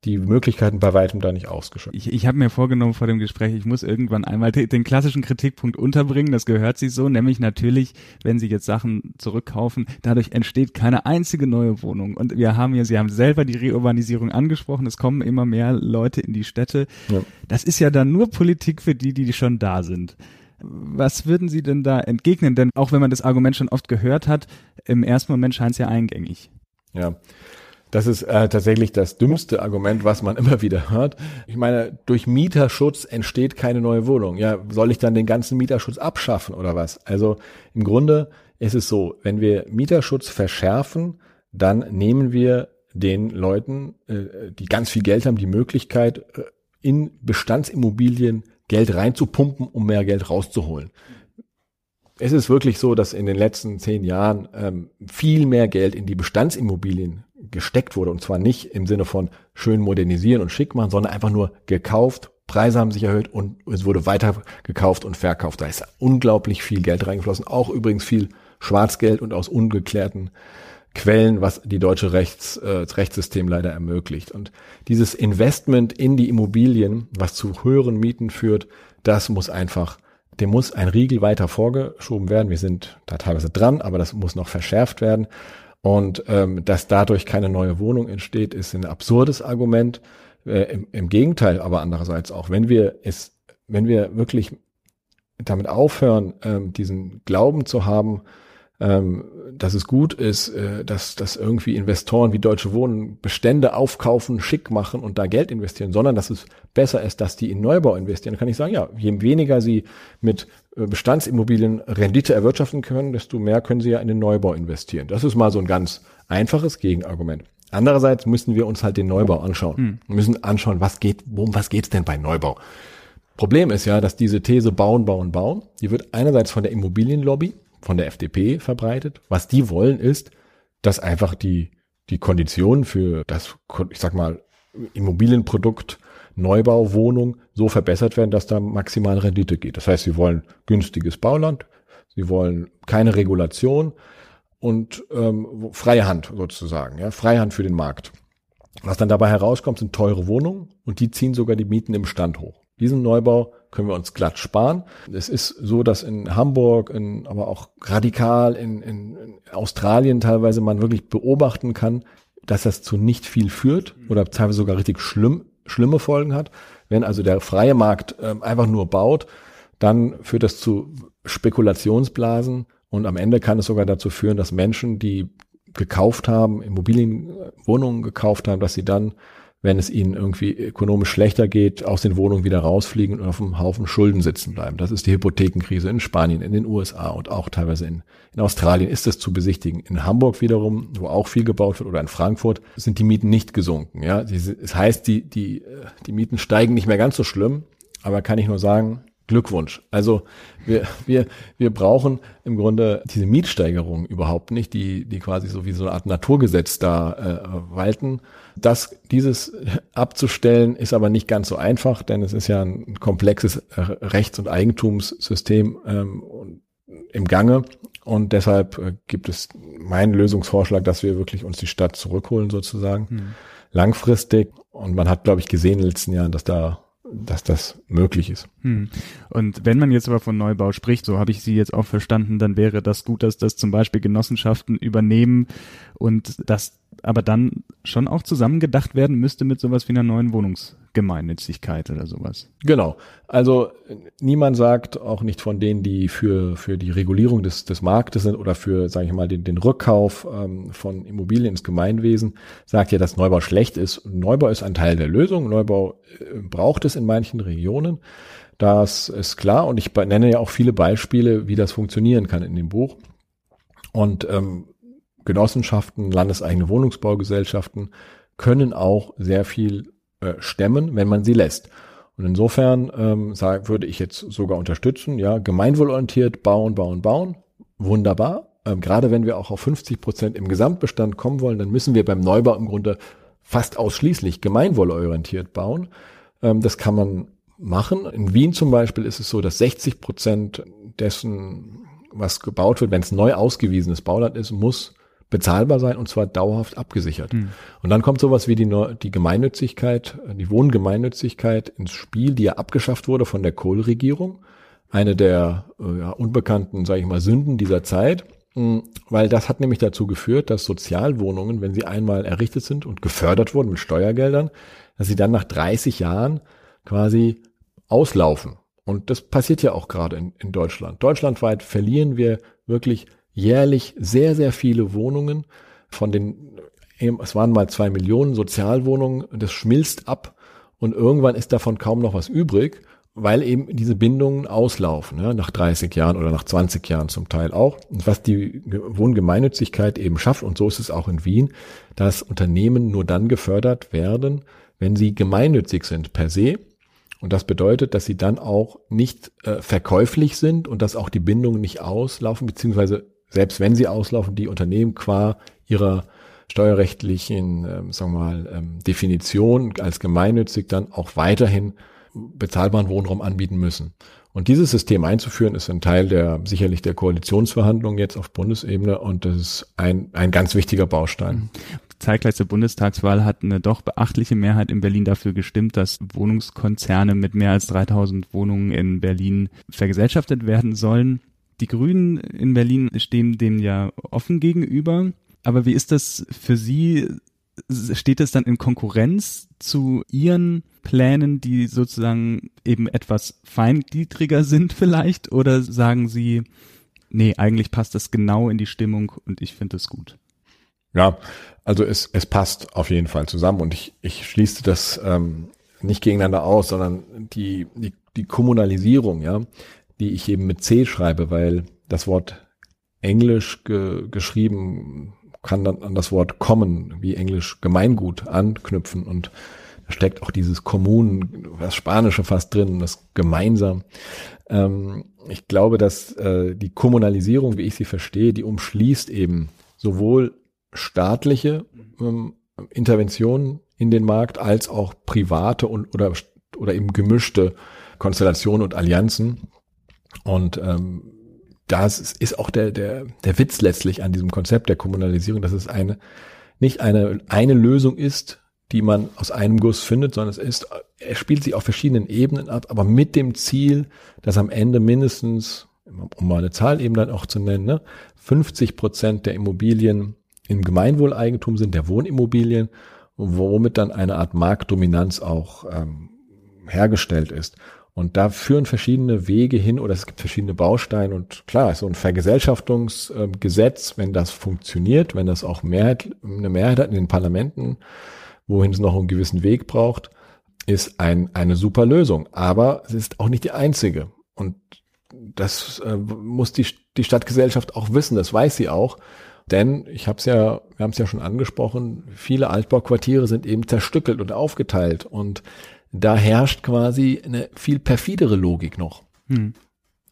die Möglichkeiten bei weitem da nicht ausgeschöpft. Ich, ich habe mir vorgenommen vor dem Gespräch, ich muss irgendwann einmal den klassischen Kritikpunkt unterbringen, das gehört sich so, nämlich natürlich, wenn Sie jetzt Sachen zurückkaufen, dadurch entsteht keine einzige neue Wohnung. Und wir haben ja, Sie haben selber die Reurbanisierung angesprochen, es kommen immer mehr Leute in die Städte. Ja. Das ist ja dann nur Politik für die, die schon da sind. Was würden Sie denn da entgegnen? Denn auch wenn man das Argument schon oft gehört hat, im ersten Moment scheint es ja eingängig. Ja, das ist äh, tatsächlich das dümmste Argument, was man immer wieder hört. Ich meine, durch Mieterschutz entsteht keine neue Wohnung. Ja, soll ich dann den ganzen Mieterschutz abschaffen oder was? Also im Grunde ist es so, wenn wir Mieterschutz verschärfen, dann nehmen wir den Leuten, äh, die ganz viel Geld haben, die Möglichkeit, äh, in Bestandsimmobilien Geld reinzupumpen, um mehr Geld rauszuholen. Es ist wirklich so, dass in den letzten zehn Jahren ähm, viel mehr Geld in die Bestandsimmobilien gesteckt wurde. Und zwar nicht im Sinne von schön modernisieren und schick machen, sondern einfach nur gekauft, Preise haben sich erhöht und es wurde weiter gekauft und verkauft. Da ist unglaublich viel Geld reingeflossen. Auch übrigens viel Schwarzgeld und aus ungeklärten Quellen, was die deutsche Rechts, äh, Rechtssystem leider ermöglicht. Und dieses Investment in die Immobilien, was zu höheren Mieten führt, das muss einfach, dem muss ein Riegel weiter vorgeschoben werden. Wir sind da teilweise dran, aber das muss noch verschärft werden. Und ähm, dass dadurch keine neue Wohnung entsteht, ist ein absurdes Argument. Äh, im, Im Gegenteil, aber andererseits auch, wenn wir es, wenn wir wirklich damit aufhören, ähm, diesen Glauben zu haben, ähm, dass es gut ist, äh, dass, dass irgendwie Investoren wie Deutsche Wohnen Bestände aufkaufen, schick machen und da Geld investieren, sondern dass es besser ist, dass die in Neubau investieren, dann kann ich sagen, ja, je weniger sie mit äh, Bestandsimmobilien Rendite erwirtschaften können, desto mehr können sie ja in den Neubau investieren. Das ist mal so ein ganz einfaches Gegenargument. Andererseits müssen wir uns halt den Neubau anschauen. Hm. Wir müssen anschauen, was geht, worum was geht's denn bei Neubau? Problem ist ja, dass diese These bauen, bauen, bauen, die wird einerseits von der Immobilienlobby von der FDP verbreitet. Was die wollen ist, dass einfach die, die Konditionen für das, ich sag mal, Immobilienprodukt Neubauwohnung so verbessert werden, dass da maximale Rendite geht. Das heißt, sie wollen günstiges Bauland, sie wollen keine Regulation und ähm, freie Hand sozusagen, ja, freie Hand für den Markt. Was dann dabei herauskommt, sind teure Wohnungen und die ziehen sogar die Mieten im Stand hoch. Diesen Neubau können wir uns glatt sparen. Es ist so, dass in Hamburg, in, aber auch radikal in, in, in Australien teilweise man wirklich beobachten kann, dass das zu nicht viel führt oder teilweise sogar richtig schlimm, schlimme Folgen hat. Wenn also der freie Markt äh, einfach nur baut, dann führt das zu Spekulationsblasen und am Ende kann es sogar dazu führen, dass Menschen, die gekauft haben, Immobilienwohnungen gekauft haben, dass sie dann wenn es ihnen irgendwie ökonomisch schlechter geht, aus den Wohnungen wieder rausfliegen und auf einem Haufen Schulden sitzen bleiben. Das ist die Hypothekenkrise in Spanien, in den USA und auch teilweise in, in Australien ist das zu besichtigen. In Hamburg wiederum, wo auch viel gebaut wird, oder in Frankfurt, sind die Mieten nicht gesunken. Ja, es heißt, die, die, die Mieten steigen nicht mehr ganz so schlimm, aber kann ich nur sagen, Glückwunsch. Also wir, wir, wir brauchen im Grunde diese Mietsteigerung überhaupt nicht, die, die quasi so wie so eine Art Naturgesetz da äh, walten. Das, dieses abzustellen, ist aber nicht ganz so einfach, denn es ist ja ein komplexes Rechts- und Eigentumssystem ähm, im Gange. Und deshalb äh, gibt es meinen Lösungsvorschlag, dass wir wirklich uns die Stadt zurückholen sozusagen, hm. langfristig. Und man hat, glaube ich, gesehen in den letzten Jahren, dass da dass das möglich ist. Hm. Und wenn man jetzt aber von Neubau spricht, so habe ich Sie jetzt auch verstanden, dann wäre das gut, dass das zum Beispiel Genossenschaften übernehmen und das aber dann schon auch zusammengedacht werden müsste mit sowas wie einer neuen Wohnungsgemeinnützigkeit oder sowas. Genau. Also niemand sagt, auch nicht von denen, die für, für die Regulierung des, des Marktes sind oder für, sage ich mal, den, den Rückkauf ähm, von Immobilien ins Gemeinwesen, sagt ja, dass Neubau schlecht ist. Neubau ist ein Teil der Lösung. Neubau äh, braucht es in manchen Regionen. Das ist klar und ich nenne ja auch viele Beispiele, wie das funktionieren kann in dem Buch. Und ähm, Genossenschaften, landeseigene Wohnungsbaugesellschaften können auch sehr viel äh, stemmen, wenn man sie lässt. Und insofern ähm, sag, würde ich jetzt sogar unterstützen, ja, gemeinwohlorientiert bauen, bauen, bauen, wunderbar. Ähm, gerade wenn wir auch auf 50 Prozent im Gesamtbestand kommen wollen, dann müssen wir beim Neubau im Grunde fast ausschließlich gemeinwohlorientiert bauen. Ähm, das kann man machen. In Wien zum Beispiel ist es so, dass 60 Prozent dessen, was gebaut wird, wenn es neu ausgewiesenes Bauland ist, muss bezahlbar sein und zwar dauerhaft abgesichert. Mhm. Und dann kommt sowas wie die, die Gemeinnützigkeit, die Wohngemeinnützigkeit ins Spiel, die ja abgeschafft wurde von der Kohl-Regierung. Eine der äh, ja, unbekannten, sage ich mal, Sünden dieser Zeit. Hm, weil das hat nämlich dazu geführt, dass Sozialwohnungen, wenn sie einmal errichtet sind und gefördert wurden mit Steuergeldern, dass sie dann nach 30 Jahren quasi auslaufen. Und das passiert ja auch gerade in, in Deutschland. Deutschlandweit verlieren wir wirklich jährlich sehr, sehr viele Wohnungen von den, es waren mal zwei Millionen Sozialwohnungen, das schmilzt ab und irgendwann ist davon kaum noch was übrig, weil eben diese Bindungen auslaufen, ja, nach 30 Jahren oder nach 20 Jahren zum Teil auch. Und was die Wohngemeinnützigkeit eben schafft, und so ist es auch in Wien, dass Unternehmen nur dann gefördert werden, wenn sie gemeinnützig sind per se. Und das bedeutet, dass sie dann auch nicht äh, verkäuflich sind und dass auch die Bindungen nicht auslaufen, beziehungsweise selbst wenn sie auslaufen, die Unternehmen qua ihrer steuerrechtlichen, ähm, sagen wir mal, ähm, Definition als gemeinnützig dann auch weiterhin bezahlbaren Wohnraum anbieten müssen. Und dieses System einzuführen, ist ein Teil der sicherlich der Koalitionsverhandlungen jetzt auf Bundesebene und das ist ein, ein ganz wichtiger Baustein. Zeitgleich zur Bundestagswahl hat eine doch beachtliche Mehrheit in Berlin dafür gestimmt, dass Wohnungskonzerne mit mehr als 3000 Wohnungen in Berlin vergesellschaftet werden sollen. Die Grünen in Berlin stehen dem ja offen gegenüber. Aber wie ist das für Sie? Steht es dann in Konkurrenz zu Ihren Plänen, die sozusagen eben etwas feingliedriger sind vielleicht? Oder sagen Sie, nee, eigentlich passt das genau in die Stimmung und ich finde es gut? Ja, also es, es passt auf jeden Fall zusammen und ich, ich schließe das ähm, nicht gegeneinander aus, sondern die, die, die Kommunalisierung, ja, die ich eben mit C schreibe, weil das Wort Englisch ge geschrieben kann dann an das Wort kommen, wie Englisch Gemeingut anknüpfen und da steckt auch dieses Kommunen, das Spanische fast drin, das gemeinsam. Ähm, ich glaube, dass äh, die Kommunalisierung, wie ich sie verstehe, die umschließt eben sowohl staatliche ähm, Interventionen in den Markt als auch private und oder oder eben gemischte Konstellationen und Allianzen. Und ähm, das ist auch der, der, der Witz letztlich an diesem Konzept der Kommunalisierung, dass es eine, nicht eine, eine Lösung ist, die man aus einem Guss findet, sondern es ist, er spielt sich auf verschiedenen Ebenen ab, aber mit dem Ziel, dass am Ende mindestens, um mal eine Zahl eben dann auch zu nennen, ne, 50 Prozent der Immobilien im Gemeinwohleigentum sind, der Wohnimmobilien, womit dann eine Art Marktdominanz auch ähm, hergestellt ist. Und da führen verschiedene Wege hin oder es gibt verschiedene Bausteine und klar, so ein Vergesellschaftungsgesetz, wenn das funktioniert, wenn das auch Mehrheit, eine Mehrheit hat in den Parlamenten, wohin es noch einen gewissen Weg braucht, ist ein, eine super Lösung. Aber es ist auch nicht die einzige. Und das äh, muss die, die Stadtgesellschaft auch wissen, das weiß sie auch. Denn ich habe es ja, wir haben es ja schon angesprochen, viele Altbauquartiere sind eben zerstückelt und aufgeteilt. Und da herrscht quasi eine viel perfidere Logik noch. Hm.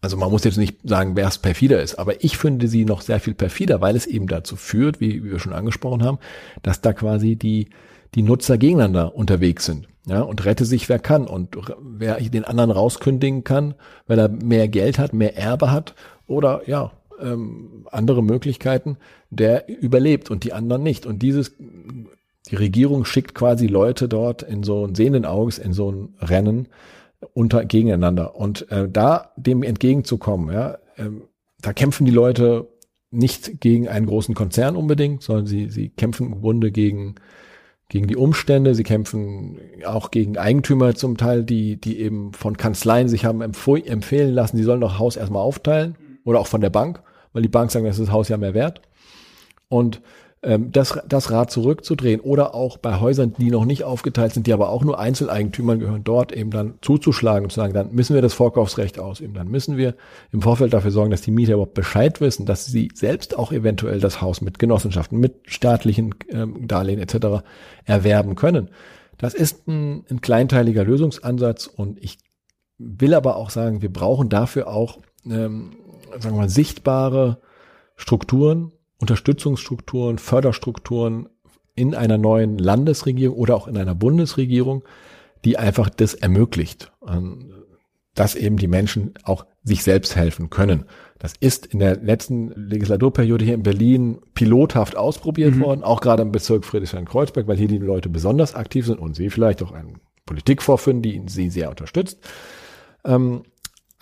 Also man muss jetzt nicht sagen, wer es perfider ist, aber ich finde sie noch sehr viel perfider, weil es eben dazu führt, wie, wie wir schon angesprochen haben, dass da quasi die, die Nutzer gegeneinander unterwegs sind. Ja, und rette sich wer kann und wer den anderen rauskündigen kann, weil er mehr Geld hat, mehr Erbe hat oder ja, ähm, andere Möglichkeiten, der überlebt und die anderen nicht. Und dieses die Regierung schickt quasi Leute dort in so ein sehenden Auges in so ein Rennen unter gegeneinander. Und äh, da dem entgegenzukommen, ja, äh, da kämpfen die Leute nicht gegen einen großen Konzern unbedingt, sondern sie, sie kämpfen im Grunde gegen, gegen die Umstände, sie kämpfen auch gegen Eigentümer zum Teil, die, die eben von Kanzleien sich haben empfehlen lassen, die sollen doch Haus erstmal aufteilen oder auch von der Bank, weil die Bank sagt, das ist das Haus ja mehr wert. Und das, das Rad zurückzudrehen oder auch bei Häusern, die noch nicht aufgeteilt sind, die aber auch nur Einzeleigentümern gehören, dort eben dann zuzuschlagen und zu sagen, dann müssen wir das Vorkaufsrecht ausüben, dann müssen wir im Vorfeld dafür sorgen, dass die Mieter überhaupt Bescheid wissen, dass sie selbst auch eventuell das Haus mit Genossenschaften, mit staatlichen ähm, Darlehen etc. erwerben können. Das ist ein, ein kleinteiliger Lösungsansatz und ich will aber auch sagen, wir brauchen dafür auch, ähm, sagen wir mal, sichtbare Strukturen, Unterstützungsstrukturen, Förderstrukturen in einer neuen Landesregierung oder auch in einer Bundesregierung, die einfach das ermöglicht, ähm, dass eben die Menschen auch sich selbst helfen können. Das ist in der letzten Legislaturperiode hier in Berlin pilothaft ausprobiert mhm. worden, auch gerade im Bezirk Friedrichshain-Kreuzberg, weil hier die Leute besonders aktiv sind und sie vielleicht auch eine Politik vorfinden, die sie sehr unterstützt. Ähm,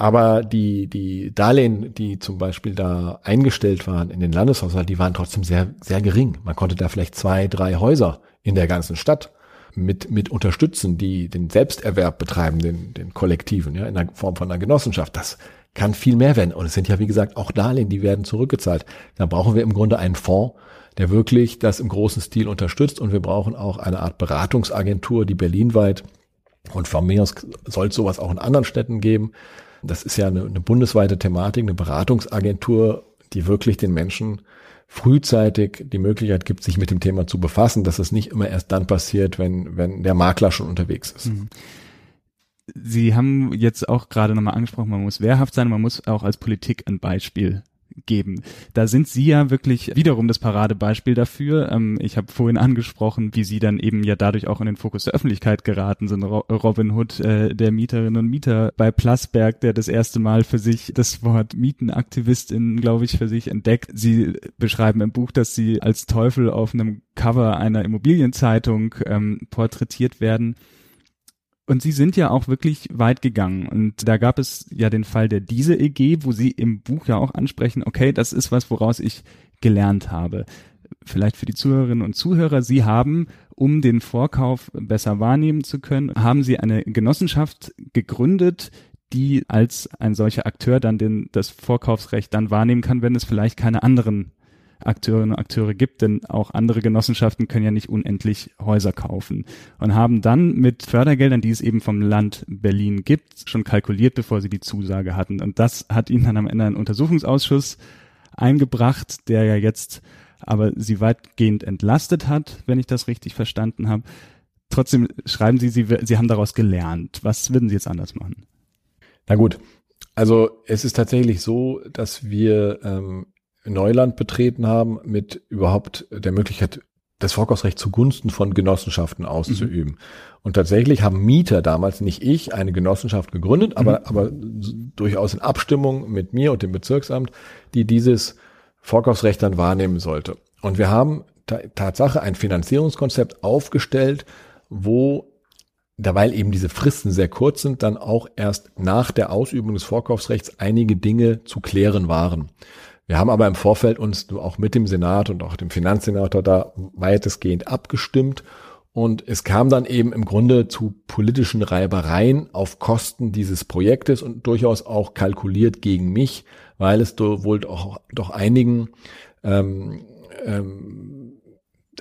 aber die, die Darlehen, die zum Beispiel da eingestellt waren in den Landeshaushalt, die waren trotzdem sehr, sehr gering. Man konnte da vielleicht zwei, drei Häuser in der ganzen Stadt mit, mit unterstützen, die den Selbsterwerb betreiben, den, den Kollektiven, ja, in der Form von einer Genossenschaft. Das kann viel mehr werden. Und es sind ja, wie gesagt, auch Darlehen, die werden zurückgezahlt. Da brauchen wir im Grunde einen Fonds, der wirklich das im großen Stil unterstützt. Und wir brauchen auch eine Art Beratungsagentur, die berlinweit und von mir aus soll es sowas auch in anderen Städten geben, das ist ja eine, eine bundesweite Thematik, eine Beratungsagentur, die wirklich den Menschen frühzeitig die Möglichkeit gibt, sich mit dem Thema zu befassen, dass es nicht immer erst dann passiert, wenn, wenn der Makler schon unterwegs ist. Mhm. Sie haben jetzt auch gerade nochmal angesprochen, man muss wehrhaft sein, man muss auch als Politik ein Beispiel geben. Da sind Sie ja wirklich wiederum das Paradebeispiel dafür. Ähm, ich habe vorhin angesprochen, wie Sie dann eben ja dadurch auch in den Fokus der Öffentlichkeit geraten sind. Robin Hood, äh, der Mieterinnen und Mieter bei Plasberg, der das erste Mal für sich das Wort Mietenaktivistin, glaube ich, für sich entdeckt. Sie beschreiben im Buch, dass Sie als Teufel auf einem Cover einer Immobilienzeitung ähm, porträtiert werden. Und sie sind ja auch wirklich weit gegangen. Und da gab es ja den Fall der Diese EG, wo sie im Buch ja auch ansprechen, okay, das ist was, woraus ich gelernt habe. Vielleicht für die Zuhörerinnen und Zuhörer, sie haben, um den Vorkauf besser wahrnehmen zu können, haben sie eine Genossenschaft gegründet, die als ein solcher Akteur dann den, das Vorkaufsrecht dann wahrnehmen kann, wenn es vielleicht keine anderen Akteurinnen und Akteure gibt, denn auch andere Genossenschaften können ja nicht unendlich Häuser kaufen und haben dann mit Fördergeldern, die es eben vom Land Berlin gibt, schon kalkuliert, bevor sie die Zusage hatten. Und das hat ihnen dann am Ende ein Untersuchungsausschuss eingebracht, der ja jetzt aber sie weitgehend entlastet hat, wenn ich das richtig verstanden habe. Trotzdem schreiben Sie, Sie, Sie haben daraus gelernt. Was würden Sie jetzt anders machen? Na gut, also es ist tatsächlich so, dass wir ähm, Neuland betreten haben mit überhaupt der Möglichkeit, das Vorkaufsrecht zugunsten von Genossenschaften auszuüben. Mhm. Und tatsächlich haben Mieter damals, nicht ich, eine Genossenschaft gegründet, aber, mhm. aber durchaus in Abstimmung mit mir und dem Bezirksamt, die dieses Vorkaufsrecht dann wahrnehmen sollte. Und wir haben Tatsache ein Finanzierungskonzept aufgestellt, wo Daweil eben diese Fristen sehr kurz sind, dann auch erst nach der Ausübung des Vorkaufsrechts einige Dinge zu klären waren. Wir haben aber im Vorfeld uns auch mit dem Senat und auch dem Finanzsenator da weitestgehend abgestimmt. Und es kam dann eben im Grunde zu politischen Reibereien auf Kosten dieses Projektes und durchaus auch kalkuliert gegen mich, weil es wohl doch, doch einigen ähm, ähm,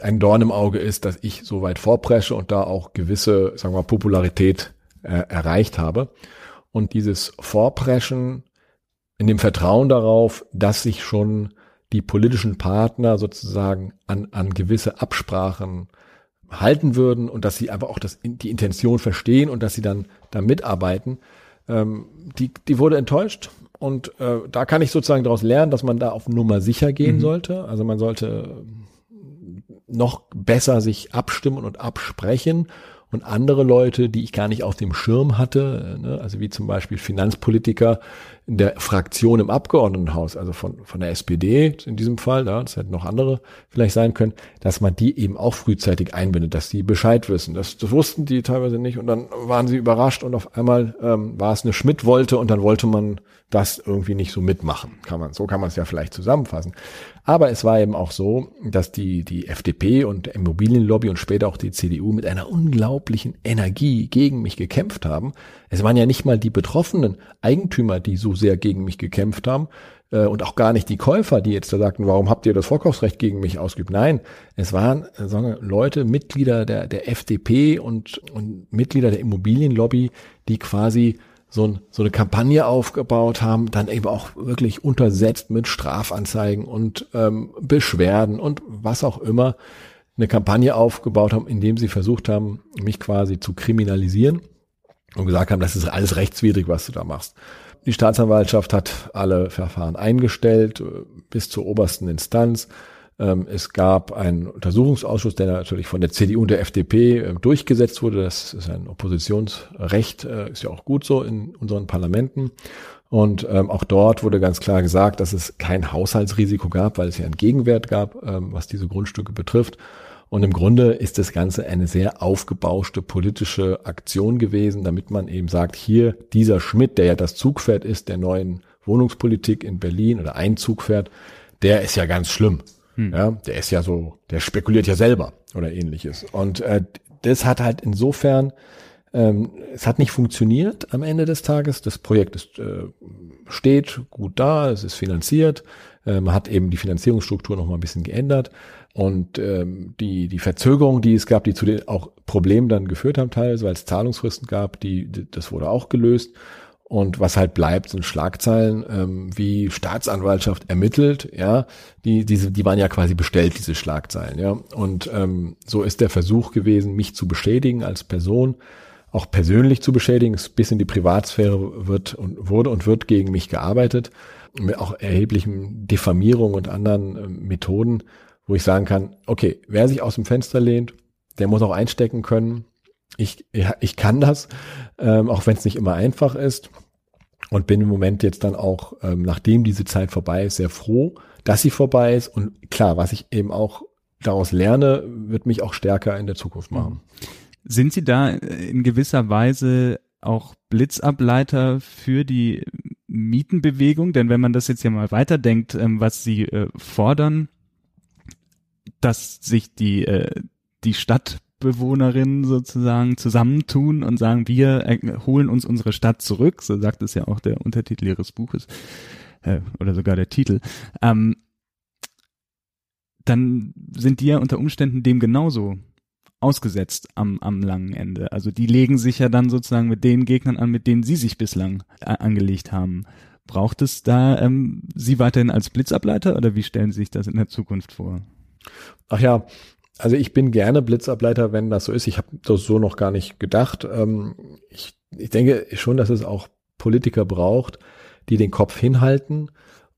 ein Dorn im Auge ist, dass ich so weit vorpresche und da auch gewisse, sagen wir Popularität äh, erreicht habe. Und dieses Vorpreschen in dem Vertrauen darauf, dass sich schon die politischen Partner sozusagen an, an gewisse Absprachen halten würden und dass sie einfach auch das, die Intention verstehen und dass sie dann da mitarbeiten, ähm, die, die wurde enttäuscht. Und äh, da kann ich sozusagen daraus lernen, dass man da auf Nummer sicher gehen mhm. sollte. Also man sollte noch besser sich abstimmen und absprechen und andere Leute, die ich gar nicht auf dem Schirm hatte, ne, also wie zum Beispiel Finanzpolitiker in der Fraktion im Abgeordnetenhaus, also von, von der SPD in diesem Fall, ja, das hätten noch andere vielleicht sein können, dass man die eben auch frühzeitig einbindet, dass die Bescheid wissen. Das, das wussten die teilweise nicht und dann waren sie überrascht und auf einmal ähm, war es eine Schmidt-Wolte und dann wollte man das irgendwie nicht so mitmachen. Kann man, so kann man es ja vielleicht zusammenfassen. Aber es war eben auch so, dass die, die FDP und Immobilienlobby und später auch die CDU mit einer unglaublichen Energie gegen mich gekämpft haben. Es waren ja nicht mal die betroffenen Eigentümer, die so sehr gegen mich gekämpft haben, äh, und auch gar nicht die Käufer, die jetzt da sagten, warum habt ihr das Vorkaufsrecht gegen mich ausgeübt? Nein, es waren äh, sagen Leute, Mitglieder der, der FDP und, und Mitglieder der Immobilienlobby, die quasi so, ein, so eine Kampagne aufgebaut haben, dann eben auch wirklich untersetzt mit Strafanzeigen und ähm, Beschwerden und was auch immer, eine Kampagne aufgebaut haben, indem sie versucht haben, mich quasi zu kriminalisieren und gesagt haben, das ist alles rechtswidrig, was du da machst. Die Staatsanwaltschaft hat alle Verfahren eingestellt äh, bis zur obersten Instanz. Ähm, es gab einen Untersuchungsausschuss, der natürlich von der CDU und der FDP äh, durchgesetzt wurde. Das ist ein Oppositionsrecht, äh, ist ja auch gut so in unseren Parlamenten. Und ähm, auch dort wurde ganz klar gesagt, dass es kein Haushaltsrisiko gab, weil es ja einen Gegenwert gab, ähm, was diese Grundstücke betrifft. Und im Grunde ist das Ganze eine sehr aufgebauschte politische Aktion gewesen, damit man eben sagt, hier dieser Schmidt, der ja das Zugpferd ist der neuen Wohnungspolitik in Berlin oder ein Zugpferd, der ist ja ganz schlimm. Hm. Ja, der ist ja so, der spekuliert ja selber oder ähnliches. Und äh, das hat halt insofern, ähm, es hat nicht funktioniert am Ende des Tages. Das Projekt ist, äh, steht gut da, es ist finanziert. Man hat eben die Finanzierungsstruktur noch mal ein bisschen geändert. Und ähm, die, die Verzögerung, die es gab, die zu den auch Problemen dann geführt haben teilweise, weil es Zahlungsfristen gab, die, das wurde auch gelöst. Und was halt bleibt, sind Schlagzeilen, ähm, wie Staatsanwaltschaft ermittelt, ja, die, diese, die waren ja quasi bestellt, diese Schlagzeilen, ja. Und ähm, so ist der Versuch gewesen, mich zu beschädigen als Person, auch persönlich zu beschädigen. Bis in die Privatsphäre wird und wurde und wird gegen mich gearbeitet, mit auch erheblichen Diffamierung und anderen äh, Methoden wo ich sagen kann, okay, wer sich aus dem Fenster lehnt, der muss auch einstecken können. Ich, ja, ich kann das, ähm, auch wenn es nicht immer einfach ist. Und bin im Moment jetzt dann auch, ähm, nachdem diese Zeit vorbei ist, sehr froh, dass sie vorbei ist. Und klar, was ich eben auch daraus lerne, wird mich auch stärker in der Zukunft machen. Sind Sie da in gewisser Weise auch Blitzableiter für die Mietenbewegung? Denn wenn man das jetzt ja mal weiterdenkt, ähm, was Sie äh, fordern, dass sich die, äh, die Stadtbewohnerinnen sozusagen zusammentun und sagen, wir äh, holen uns unsere Stadt zurück, so sagt es ja auch der Untertitel ihres Buches, äh, oder sogar der Titel, ähm, dann sind die ja unter Umständen dem genauso ausgesetzt am, am langen Ende. Also die legen sich ja dann sozusagen mit den Gegnern an, mit denen sie sich bislang äh, angelegt haben. Braucht es da ähm, Sie weiterhin als Blitzableiter oder wie stellen Sie sich das in der Zukunft vor? Ach ja, also ich bin gerne Blitzableiter, wenn das so ist. Ich habe das so noch gar nicht gedacht. Ähm, ich, ich denke schon, dass es auch Politiker braucht, die den Kopf hinhalten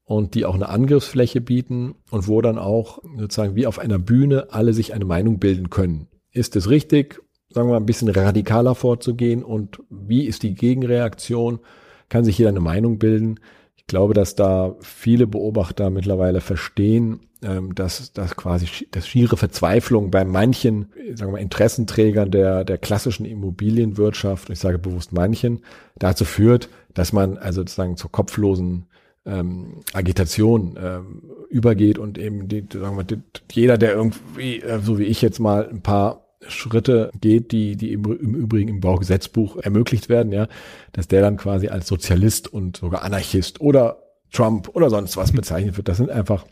und die auch eine Angriffsfläche bieten und wo dann auch sozusagen wie auf einer Bühne alle sich eine Meinung bilden können. Ist es richtig, sagen wir mal, ein bisschen radikaler vorzugehen und wie ist die Gegenreaktion? Kann sich jeder eine Meinung bilden? Ich glaube, dass da viele Beobachter mittlerweile verstehen, ähm, dass, dass quasi das schiere Verzweiflung bei manchen, sagen wir mal, Interessenträgern der, der klassischen Immobilienwirtschaft, ich sage bewusst manchen, dazu führt, dass man also sozusagen zur kopflosen ähm, Agitation ähm, übergeht und eben die, sagen wir, die, jeder, der irgendwie, äh, so wie ich jetzt mal ein paar Schritte geht, die, die im, im Übrigen im Baugesetzbuch ermöglicht werden, ja, dass der dann quasi als Sozialist und sogar Anarchist oder Trump oder sonst was bezeichnet wird. Das sind einfach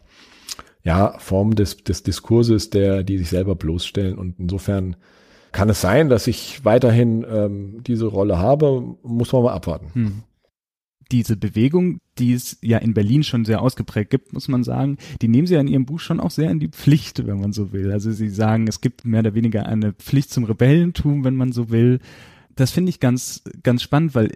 ja, Form des, des Diskurses, der, die sich selber bloßstellen. Und insofern kann es sein, dass ich weiterhin ähm, diese Rolle habe, muss man mal abwarten. Hm. Diese Bewegung, die es ja in Berlin schon sehr ausgeprägt gibt, muss man sagen, die nehmen sie ja in ihrem Buch schon auch sehr in die Pflicht, wenn man so will. Also sie sagen, es gibt mehr oder weniger eine Pflicht zum Rebellentum, wenn man so will. Das finde ich ganz, ganz spannend, weil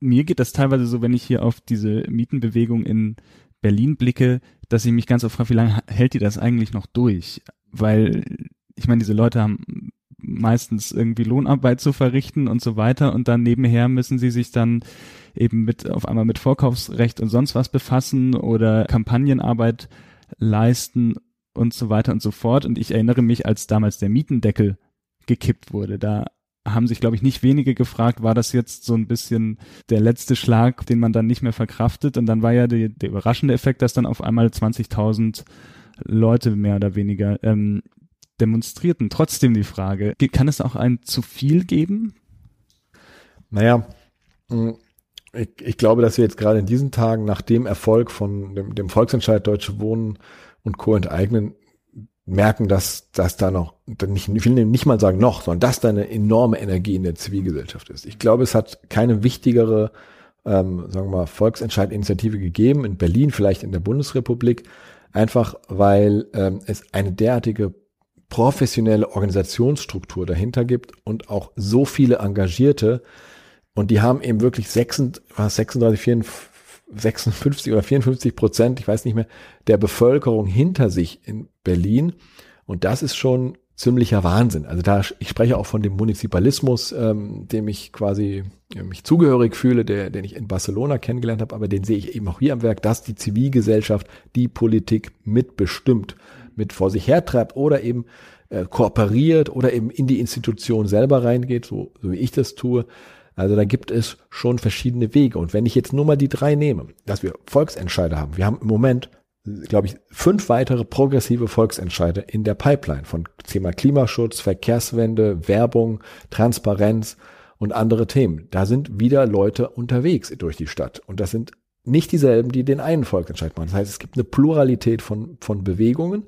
mir geht das teilweise so, wenn ich hier auf diese Mietenbewegung in Berlin blicke, dass ich mich ganz oft frage, wie lange hält die das eigentlich noch durch? Weil, ich meine, diese Leute haben meistens irgendwie Lohnarbeit zu verrichten und so weiter und dann nebenher müssen sie sich dann eben mit auf einmal mit Vorkaufsrecht und sonst was befassen oder Kampagnenarbeit leisten und so weiter und so fort. Und ich erinnere mich, als damals der Mietendeckel gekippt wurde, da haben sich, glaube ich, nicht wenige gefragt, war das jetzt so ein bisschen der letzte Schlag, den man dann nicht mehr verkraftet? Und dann war ja die, der überraschende Effekt, dass dann auf einmal 20.000 Leute mehr oder weniger ähm, demonstrierten. Trotzdem die Frage, kann es auch ein zu viel geben? Naja, hm, ich, ich glaube, dass wir jetzt gerade in diesen Tagen nach dem Erfolg von dem, dem Volksentscheid Deutsche Wohnen und Co. enteignen, merken, dass, dass da noch, nicht, ich will nicht mal sagen noch, sondern dass da eine enorme Energie in der Zivilgesellschaft ist. Ich glaube, es hat keine wichtigere, ähm, sagen wir mal, Volksentscheidinitiative gegeben, in Berlin, vielleicht in der Bundesrepublik, einfach weil ähm, es eine derartige professionelle Organisationsstruktur dahinter gibt und auch so viele Engagierte, und die haben eben wirklich 36, 36 54, 56 oder 54 Prozent, ich weiß nicht mehr, der Bevölkerung hinter sich in Berlin. Und das ist schon ziemlicher Wahnsinn. Also da, ich spreche auch von dem Munizipalismus, ähm, dem ich quasi ja, mich zugehörig fühle, der, den ich in Barcelona kennengelernt habe, aber den sehe ich eben auch hier am Werk, dass die Zivilgesellschaft die Politik mitbestimmt, mit vor sich hertreibt oder eben äh, kooperiert oder eben in die Institution selber reingeht, so, so wie ich das tue. Also da gibt es schon verschiedene Wege. Und wenn ich jetzt nur mal die drei nehme, dass wir Volksentscheide haben, wir haben im Moment, glaube ich, fünf weitere progressive Volksentscheide in der Pipeline von Thema Klimaschutz, Verkehrswende, Werbung, Transparenz und andere Themen. Da sind wieder Leute unterwegs durch die Stadt. Und das sind nicht dieselben, die den einen Volksentscheid machen. Das heißt, es gibt eine Pluralität von, von Bewegungen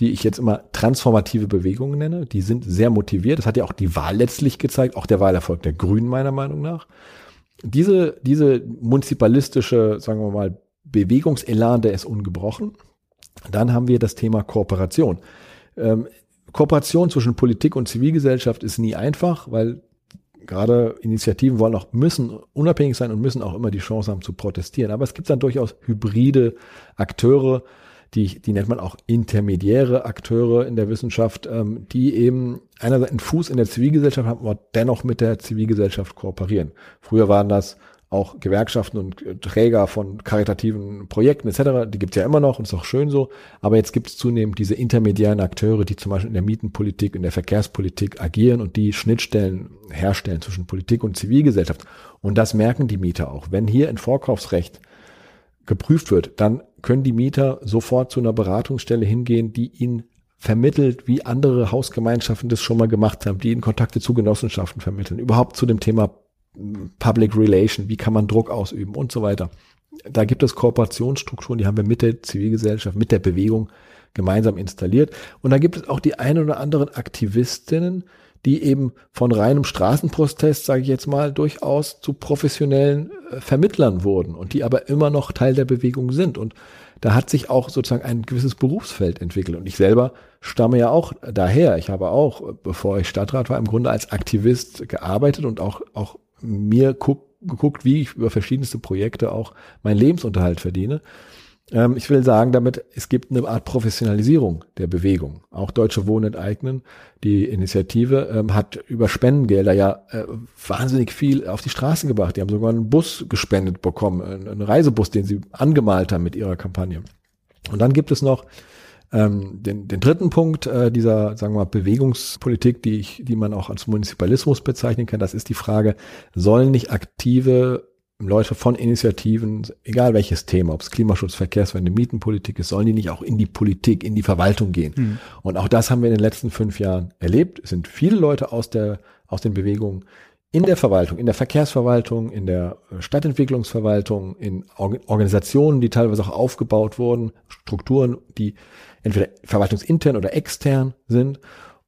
die ich jetzt immer transformative Bewegungen nenne. Die sind sehr motiviert. Das hat ja auch die Wahl letztlich gezeigt, auch der Wahlerfolg der Grünen meiner Meinung nach. Diese, diese municipalistische, sagen wir mal, Bewegungselan, der ist ungebrochen. Dann haben wir das Thema Kooperation. Ähm, Kooperation zwischen Politik und Zivilgesellschaft ist nie einfach, weil gerade Initiativen wollen auch, müssen unabhängig sein und müssen auch immer die Chance haben zu protestieren. Aber es gibt dann durchaus hybride Akteure, die, die nennt man auch intermediäre Akteure in der Wissenschaft, ähm, die eben einerseits einen Fuß in der Zivilgesellschaft haben, aber dennoch mit der Zivilgesellschaft kooperieren. Früher waren das auch Gewerkschaften und Träger von karitativen Projekten etc., die gibt es ja immer noch und ist auch schön so, aber jetzt gibt es zunehmend diese intermediären Akteure, die zum Beispiel in der Mietenpolitik, in der Verkehrspolitik agieren und die Schnittstellen herstellen zwischen Politik und Zivilgesellschaft. Und das merken die Mieter auch. Wenn hier ein Vorkaufsrecht geprüft wird, dann können die Mieter sofort zu einer Beratungsstelle hingehen, die ihnen vermittelt, wie andere Hausgemeinschaften das schon mal gemacht haben, die ihnen Kontakte zu Genossenschaften vermitteln, überhaupt zu dem Thema Public Relation, wie kann man Druck ausüben und so weiter. Da gibt es Kooperationsstrukturen, die haben wir mit der Zivilgesellschaft, mit der Bewegung gemeinsam installiert. Und da gibt es auch die ein oder anderen Aktivistinnen, die eben von reinem Straßenprotest, sage ich jetzt mal, durchaus zu professionellen äh, Vermittlern wurden und die aber immer noch Teil der Bewegung sind. Und da hat sich auch sozusagen ein gewisses Berufsfeld entwickelt. Und ich selber stamme ja auch daher. Ich habe auch, bevor ich Stadtrat war, im Grunde als Aktivist gearbeitet und auch, auch mir guck, geguckt, wie ich über verschiedenste Projekte auch meinen Lebensunterhalt verdiene. Ähm, ich will sagen damit, es gibt eine Art Professionalisierung der Bewegung. Auch Deutsche Wohnen enteignen, die Initiative, ähm, hat über Spendengelder ja äh, wahnsinnig viel auf die Straße gebracht. Die haben sogar einen Bus gespendet bekommen, einen Reisebus, den sie angemalt haben mit ihrer Kampagne. Und dann gibt es noch ähm, den, den dritten Punkt äh, dieser, sagen wir mal, Bewegungspolitik, die ich, die man auch als Municipalismus bezeichnen kann. Das ist die Frage, sollen nicht aktive Leute von Initiativen, egal welches Thema, ob es Klimaschutz, Verkehrswende, Mietenpolitik ist, sollen die nicht auch in die Politik, in die Verwaltung gehen. Mhm. Und auch das haben wir in den letzten fünf Jahren erlebt. Es sind viele Leute aus der, aus den Bewegungen in der Verwaltung, in der Verkehrsverwaltung, in der Stadtentwicklungsverwaltung, in Organisationen, die teilweise auch aufgebaut wurden, Strukturen, die entweder verwaltungsintern oder extern sind.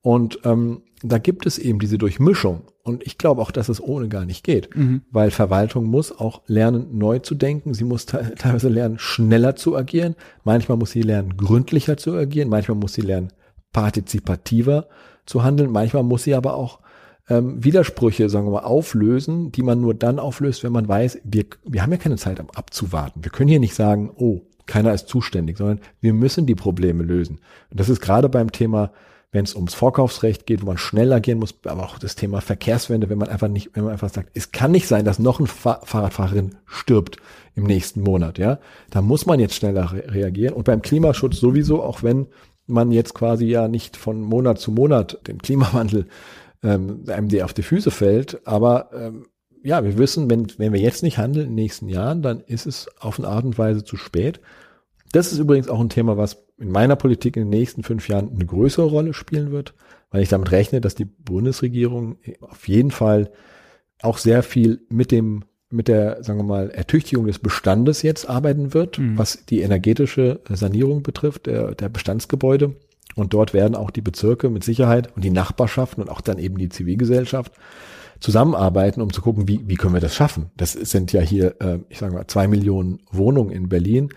Und ähm, da gibt es eben diese Durchmischung. Und ich glaube auch, dass es ohne gar nicht geht, mhm. weil Verwaltung muss auch lernen, neu zu denken. Sie muss te teilweise lernen, schneller zu agieren. Manchmal muss sie lernen, gründlicher zu agieren. Manchmal muss sie lernen, partizipativer zu handeln. Manchmal muss sie aber auch ähm, Widersprüche, sagen wir mal, auflösen, die man nur dann auflöst, wenn man weiß, wir, wir haben ja keine Zeit abzuwarten. Wir können hier nicht sagen, oh, keiner ist zuständig, sondern wir müssen die Probleme lösen. Und das ist gerade beim Thema wenn es ums Vorkaufsrecht geht, wo man schnell agieren muss, aber auch das Thema Verkehrswende, wenn man einfach nicht, wenn man einfach sagt, es kann nicht sein, dass noch ein Fahr Fahrradfahrerin stirbt im nächsten Monat, ja, da muss man jetzt schneller re reagieren und beim Klimaschutz sowieso, auch wenn man jetzt quasi ja nicht von Monat zu Monat den Klimawandel ähm, einem der auf die Füße fällt, aber ähm, ja, wir wissen, wenn, wenn wir jetzt nicht handeln in den nächsten Jahren, dann ist es auf eine Art und Weise zu spät. Das ist übrigens auch ein Thema, was in meiner Politik in den nächsten fünf Jahren eine größere Rolle spielen wird, weil ich damit rechne, dass die Bundesregierung auf jeden Fall auch sehr viel mit dem mit der, sagen wir mal, Ertüchtigung des Bestandes jetzt arbeiten wird, mhm. was die energetische Sanierung betrifft, der, der Bestandsgebäude. Und dort werden auch die Bezirke mit Sicherheit und die Nachbarschaften und auch dann eben die Zivilgesellschaft zusammenarbeiten, um zu gucken, wie, wie können wir das schaffen. Das sind ja hier, äh, ich sage mal, zwei Millionen Wohnungen in Berlin.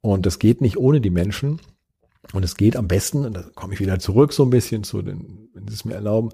Und das geht nicht ohne die Menschen. Und es geht am besten, und da komme ich wieder zurück so ein bisschen zu den, wenn Sie es mir erlauben,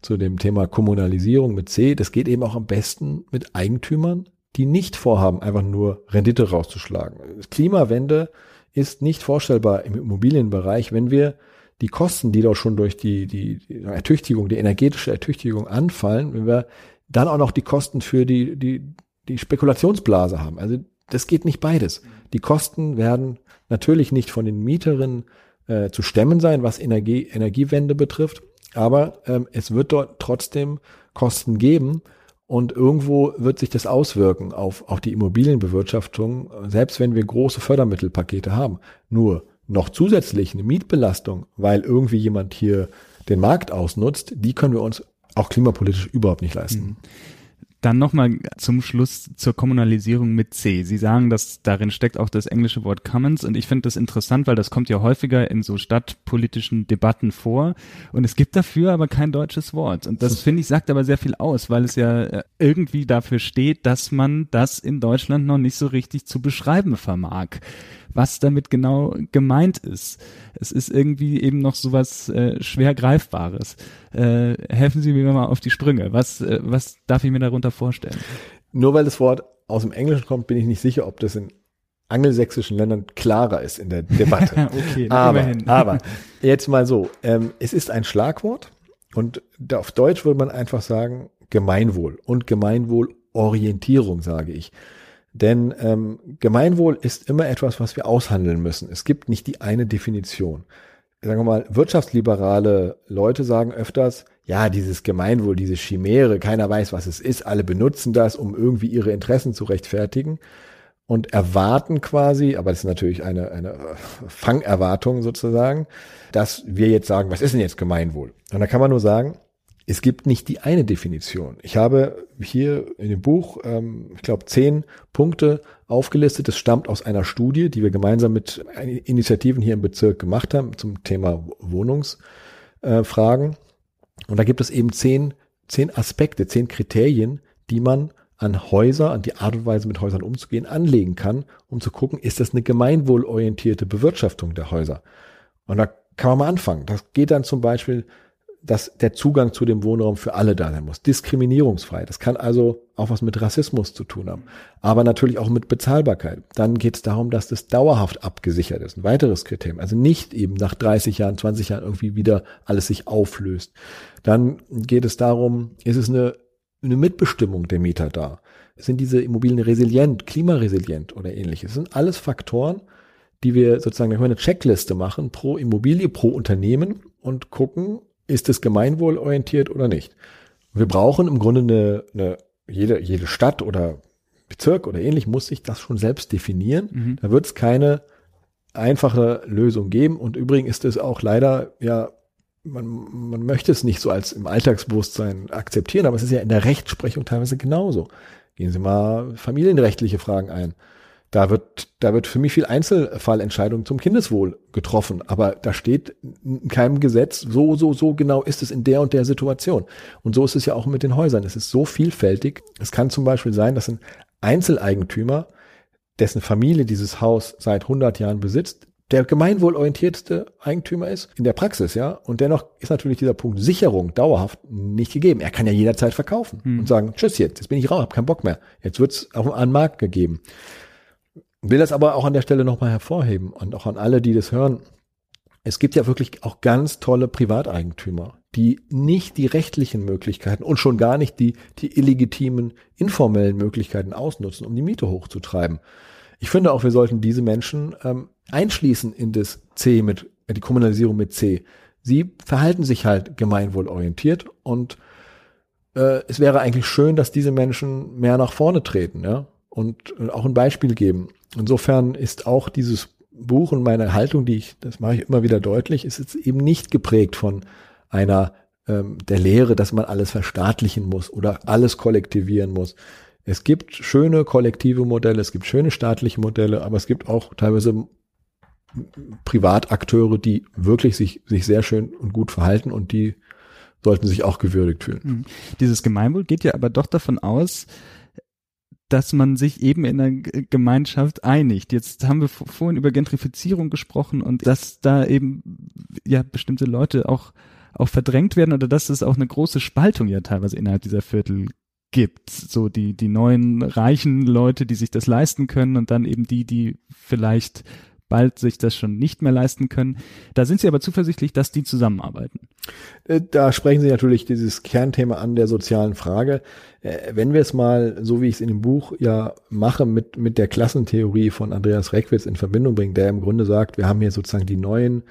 zu dem Thema Kommunalisierung mit C. Das geht eben auch am besten mit Eigentümern, die nicht vorhaben, einfach nur Rendite rauszuschlagen. Klimawende ist nicht vorstellbar im Immobilienbereich, wenn wir die Kosten, die doch schon durch die, die, Ertüchtigung, die energetische Ertüchtigung anfallen, wenn wir dann auch noch die Kosten für die, die, die Spekulationsblase haben. Also das geht nicht beides. Die Kosten werden natürlich nicht von den Mieterinnen äh, zu stemmen sein, was Energie, Energiewende betrifft. Aber ähm, es wird dort trotzdem Kosten geben und irgendwo wird sich das auswirken auf, auf die Immobilienbewirtschaftung, selbst wenn wir große Fördermittelpakete haben. Nur noch zusätzlich eine Mietbelastung, weil irgendwie jemand hier den Markt ausnutzt, die können wir uns auch klimapolitisch überhaupt nicht leisten. Mhm. Dann nochmal zum Schluss zur Kommunalisierung mit C. Sie sagen, dass darin steckt auch das englische Wort Commons und ich finde das interessant, weil das kommt ja häufiger in so stadtpolitischen Debatten vor und es gibt dafür aber kein deutsches Wort und das finde ich sagt aber sehr viel aus, weil es ja äh, irgendwie dafür steht, dass man das in Deutschland noch nicht so richtig zu beschreiben vermag was damit genau gemeint ist. Es ist irgendwie eben noch sowas äh, schwer greifbares. Äh, helfen Sie mir mal auf die Sprünge. Was, äh, was darf ich mir darunter vorstellen? Nur weil das Wort aus dem Englischen kommt, bin ich nicht sicher, ob das in angelsächsischen Ländern klarer ist in der Debatte. okay, aber, immerhin. aber jetzt mal so, ähm, es ist ein Schlagwort und auf Deutsch würde man einfach sagen Gemeinwohl und Gemeinwohlorientierung, sage ich. Denn ähm, Gemeinwohl ist immer etwas, was wir aushandeln müssen. Es gibt nicht die eine Definition. Sagen wir mal, wirtschaftsliberale Leute sagen öfters, ja, dieses Gemeinwohl, diese Chimäre, keiner weiß, was es ist, alle benutzen das, um irgendwie ihre Interessen zu rechtfertigen und erwarten quasi, aber das ist natürlich eine, eine Fangerwartung sozusagen, dass wir jetzt sagen, was ist denn jetzt Gemeinwohl? Und da kann man nur sagen, es gibt nicht die eine Definition. Ich habe hier in dem Buch, ähm, ich glaube, zehn Punkte aufgelistet. Das stammt aus einer Studie, die wir gemeinsam mit Initiativen hier im Bezirk gemacht haben zum Thema Wohnungsfragen. Äh, und da gibt es eben zehn, zehn Aspekte, zehn Kriterien, die man an Häuser, an die Art und Weise mit Häusern umzugehen, anlegen kann, um zu gucken, ist das eine gemeinwohlorientierte Bewirtschaftung der Häuser? Und da kann man mal anfangen. Das geht dann zum Beispiel dass der Zugang zu dem Wohnraum für alle da sein muss. Diskriminierungsfrei. Das kann also auch was mit Rassismus zu tun haben. Aber natürlich auch mit Bezahlbarkeit. Dann geht es darum, dass das dauerhaft abgesichert ist. Ein weiteres Kriterium. Also nicht eben nach 30 Jahren, 20 Jahren irgendwie wieder alles sich auflöst. Dann geht es darum, ist es eine, eine Mitbestimmung der Mieter da? Sind diese Immobilien resilient, klimaresilient oder ähnliches? Das sind alles Faktoren, die wir sozusagen, da können wir eine Checkliste machen pro Immobilie, pro Unternehmen und gucken, ist es gemeinwohlorientiert oder nicht? Wir brauchen im Grunde eine, eine jede, jede Stadt oder Bezirk oder ähnlich muss sich das schon selbst definieren. Mhm. Da wird es keine einfache Lösung geben. Und übrigens ist es auch leider, ja, man, man möchte es nicht so als im Alltagsbewusstsein akzeptieren, aber es ist ja in der Rechtsprechung teilweise genauso. Gehen Sie mal familienrechtliche Fragen ein. Da wird, da wird für mich viel Einzelfallentscheidung zum Kindeswohl getroffen. Aber da steht in keinem Gesetz, so, so, so genau ist es in der und der Situation. Und so ist es ja auch mit den Häusern. Es ist so vielfältig. Es kann zum Beispiel sein, dass ein Einzeleigentümer, dessen Familie dieses Haus seit 100 Jahren besitzt, der gemeinwohlorientierteste Eigentümer ist in der Praxis, ja. Und dennoch ist natürlich dieser Punkt Sicherung dauerhaft nicht gegeben. Er kann ja jederzeit verkaufen hm. und sagen, tschüss jetzt, jetzt bin ich raus, hab keinen Bock mehr. Jetzt wird's auf einen Markt gegeben. Will das aber auch an der Stelle nochmal hervorheben und auch an alle, die das hören. Es gibt ja wirklich auch ganz tolle Privateigentümer, die nicht die rechtlichen Möglichkeiten und schon gar nicht die, die illegitimen, informellen Möglichkeiten ausnutzen, um die Miete hochzutreiben. Ich finde auch, wir sollten diese Menschen ähm, einschließen in das C mit, äh, die Kommunalisierung mit C. Sie verhalten sich halt gemeinwohlorientiert und äh, es wäre eigentlich schön, dass diese Menschen mehr nach vorne treten, ja, und, und auch ein Beispiel geben. Insofern ist auch dieses Buch und meine Haltung, die ich, das mache ich immer wieder deutlich, ist jetzt eben nicht geprägt von einer ähm, der Lehre, dass man alles verstaatlichen muss oder alles kollektivieren muss. Es gibt schöne kollektive Modelle, es gibt schöne staatliche Modelle, aber es gibt auch teilweise Privatakteure, die wirklich sich, sich sehr schön und gut verhalten und die sollten sich auch gewürdigt fühlen. Mhm. Dieses Gemeinwohl geht ja aber doch davon aus, dass man sich eben in einer Gemeinschaft einigt. Jetzt haben wir vorhin über Gentrifizierung gesprochen und dass da eben ja bestimmte Leute auch auch verdrängt werden oder dass es auch eine große Spaltung ja teilweise innerhalb dieser Viertel gibt. So die die neuen reichen Leute, die sich das leisten können und dann eben die, die vielleicht bald sich das schon nicht mehr leisten können. Da sind Sie aber zuversichtlich, dass die zusammenarbeiten. Äh, da sprechen Sie natürlich dieses Kernthema an der sozialen Frage. Äh, wenn wir es mal, so wie ich es in dem Buch ja mache, mit, mit der Klassentheorie von Andreas Reckwitz in Verbindung bringen, der im Grunde sagt, wir haben hier sozusagen die neuen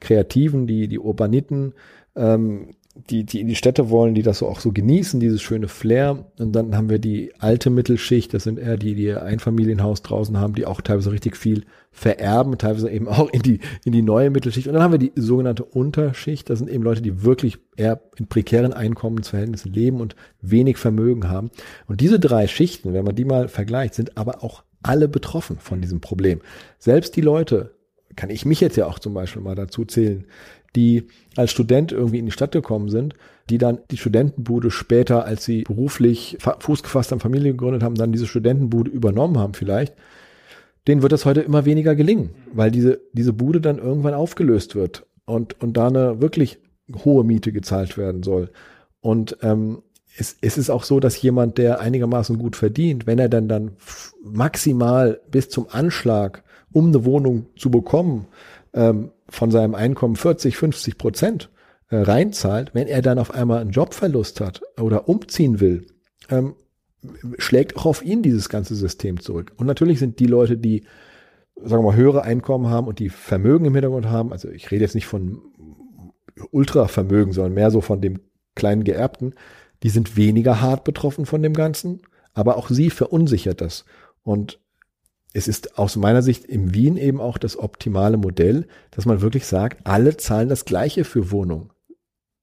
Kreativen, die, die Urbaniten, ähm, die, die in die Städte wollen, die das so auch so genießen, dieses schöne Flair. Und dann haben wir die alte Mittelschicht, das sind eher die, die ein Familienhaus draußen haben, die auch teilweise richtig viel vererben, teilweise eben auch in die, in die neue Mittelschicht. Und dann haben wir die sogenannte Unterschicht, das sind eben Leute, die wirklich eher in prekären Einkommensverhältnissen leben und wenig Vermögen haben. Und diese drei Schichten, wenn man die mal vergleicht, sind aber auch alle betroffen von diesem Problem. Selbst die Leute, kann ich mich jetzt ja auch zum Beispiel mal dazu zählen, die als Student irgendwie in die Stadt gekommen sind, die dann die Studentenbude später, als sie beruflich Fuß gefasst haben, Familie gegründet haben, dann diese Studentenbude übernommen haben vielleicht, denen wird das heute immer weniger gelingen, weil diese, diese Bude dann irgendwann aufgelöst wird und, und da eine wirklich hohe Miete gezahlt werden soll. Und ähm, es, es ist auch so, dass jemand, der einigermaßen gut verdient, wenn er dann dann maximal bis zum Anschlag, um eine Wohnung zu bekommen, ähm, von seinem Einkommen 40, 50 Prozent äh, reinzahlt, wenn er dann auf einmal einen Jobverlust hat oder umziehen will, ähm, schlägt auch auf ihn dieses ganze System zurück. Und natürlich sind die Leute, die, sagen wir mal, höhere Einkommen haben und die Vermögen im Hintergrund haben, also ich rede jetzt nicht von Ultravermögen, sondern mehr so von dem kleinen Geerbten, die sind weniger hart betroffen von dem Ganzen, aber auch sie verunsichert das. Und es ist aus meiner Sicht in Wien eben auch das optimale Modell, dass man wirklich sagt, alle zahlen das Gleiche für Wohnung.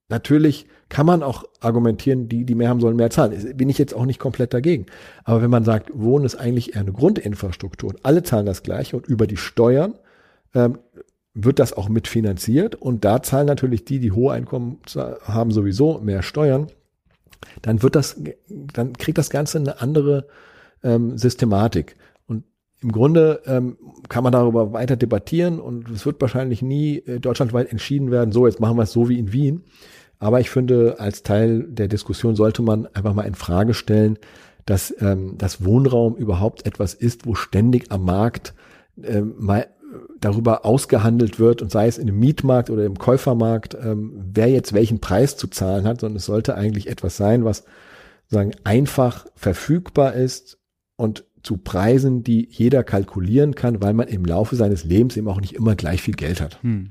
Natürlich kann man auch argumentieren, die, die mehr haben, sollen mehr zahlen. Bin ich jetzt auch nicht komplett dagegen. Aber wenn man sagt, Wohnen ist eigentlich eher eine Grundinfrastruktur und alle zahlen das Gleiche und über die Steuern ähm, wird das auch mitfinanziert und da zahlen natürlich die, die hohe Einkommen haben, sowieso mehr Steuern, dann wird das, dann kriegt das Ganze eine andere ähm, Systematik. Im Grunde ähm, kann man darüber weiter debattieren und es wird wahrscheinlich nie äh, deutschlandweit entschieden werden, so jetzt machen wir es so wie in Wien. Aber ich finde, als Teil der Diskussion sollte man einfach mal in Frage stellen, dass ähm, das Wohnraum überhaupt etwas ist, wo ständig am Markt ähm, mal darüber ausgehandelt wird und sei es in dem Mietmarkt oder im Käufermarkt, ähm, wer jetzt welchen Preis zu zahlen hat, sondern es sollte eigentlich etwas sein, was sagen einfach verfügbar ist und zu Preisen, die jeder kalkulieren kann, weil man im Laufe seines Lebens eben auch nicht immer gleich viel Geld hat. Hm.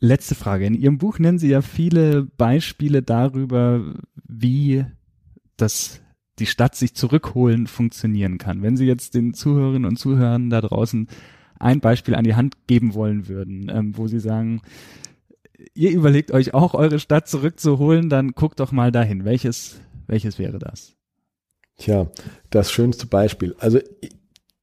Letzte Frage. In Ihrem Buch nennen Sie ja viele Beispiele darüber, wie das die Stadt sich zurückholen funktionieren kann. Wenn Sie jetzt den Zuhörerinnen und Zuhörern da draußen ein Beispiel an die Hand geben wollen würden, ähm, wo Sie sagen, ihr überlegt euch auch eure Stadt zurückzuholen, dann guckt doch mal dahin. Welches, welches wäre das? Tja, das schönste Beispiel. Also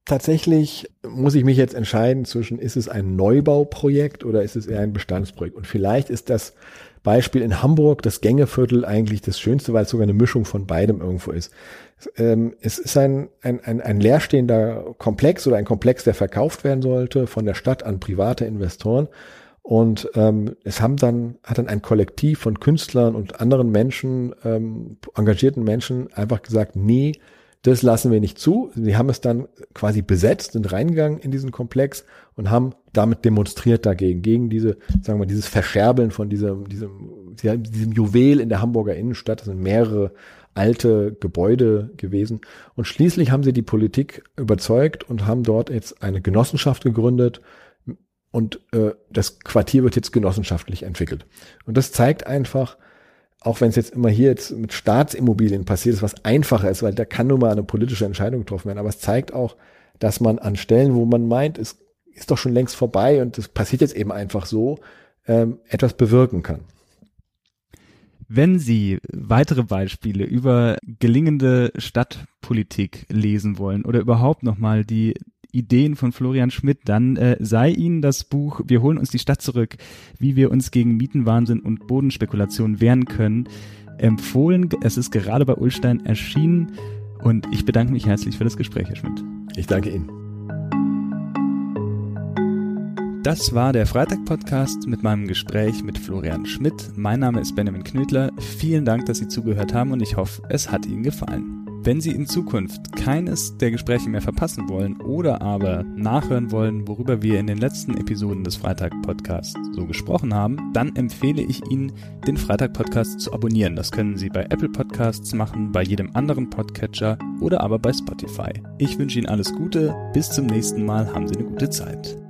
tatsächlich muss ich mich jetzt entscheiden zwischen, ist es ein Neubauprojekt oder ist es eher ein Bestandsprojekt? Und vielleicht ist das Beispiel in Hamburg, das Gängeviertel, eigentlich das Schönste, weil es sogar eine Mischung von beidem irgendwo ist. Ähm, es ist ein, ein, ein, ein leerstehender Komplex oder ein Komplex, der verkauft werden sollte von der Stadt an private Investoren. Und ähm, es haben dann, hat dann ein Kollektiv von Künstlern und anderen Menschen, ähm, engagierten Menschen einfach gesagt, nee, das lassen wir nicht zu. Sie haben es dann quasi besetzt, sind reingegangen in diesen Komplex und haben damit demonstriert dagegen, gegen diese, sagen wir, dieses Verscherbeln von diesem, diesem, diesem Juwel in der Hamburger Innenstadt. Das sind mehrere alte Gebäude gewesen. Und schließlich haben sie die Politik überzeugt und haben dort jetzt eine Genossenschaft gegründet und äh, das Quartier wird jetzt genossenschaftlich entwickelt. Und das zeigt einfach, auch wenn es jetzt immer hier jetzt mit Staatsimmobilien passiert ist, was einfacher ist, weil da kann nun mal eine politische Entscheidung getroffen werden, aber es zeigt auch, dass man an Stellen, wo man meint, es ist doch schon längst vorbei und es passiert jetzt eben einfach so, ähm, etwas bewirken kann. Wenn Sie weitere Beispiele über gelingende Stadtpolitik lesen wollen oder überhaupt nochmal die Ideen von Florian Schmidt, dann äh, sei Ihnen das Buch Wir holen uns die Stadt zurück, wie wir uns gegen Mietenwahnsinn und Bodenspekulation wehren können, empfohlen. Es ist gerade bei Ulstein erschienen und ich bedanke mich herzlich für das Gespräch, Herr Schmidt. Ich danke Ihnen. Das war der Freitag-Podcast mit meinem Gespräch mit Florian Schmidt. Mein Name ist Benjamin Knödler. Vielen Dank, dass Sie zugehört haben und ich hoffe, es hat Ihnen gefallen. Wenn Sie in Zukunft keines der Gespräche mehr verpassen wollen oder aber nachhören wollen, worüber wir in den letzten Episoden des Freitag-Podcasts so gesprochen haben, dann empfehle ich Ihnen, den Freitag-Podcast zu abonnieren. Das können Sie bei Apple Podcasts machen, bei jedem anderen Podcatcher oder aber bei Spotify. Ich wünsche Ihnen alles Gute. Bis zum nächsten Mal. Haben Sie eine gute Zeit.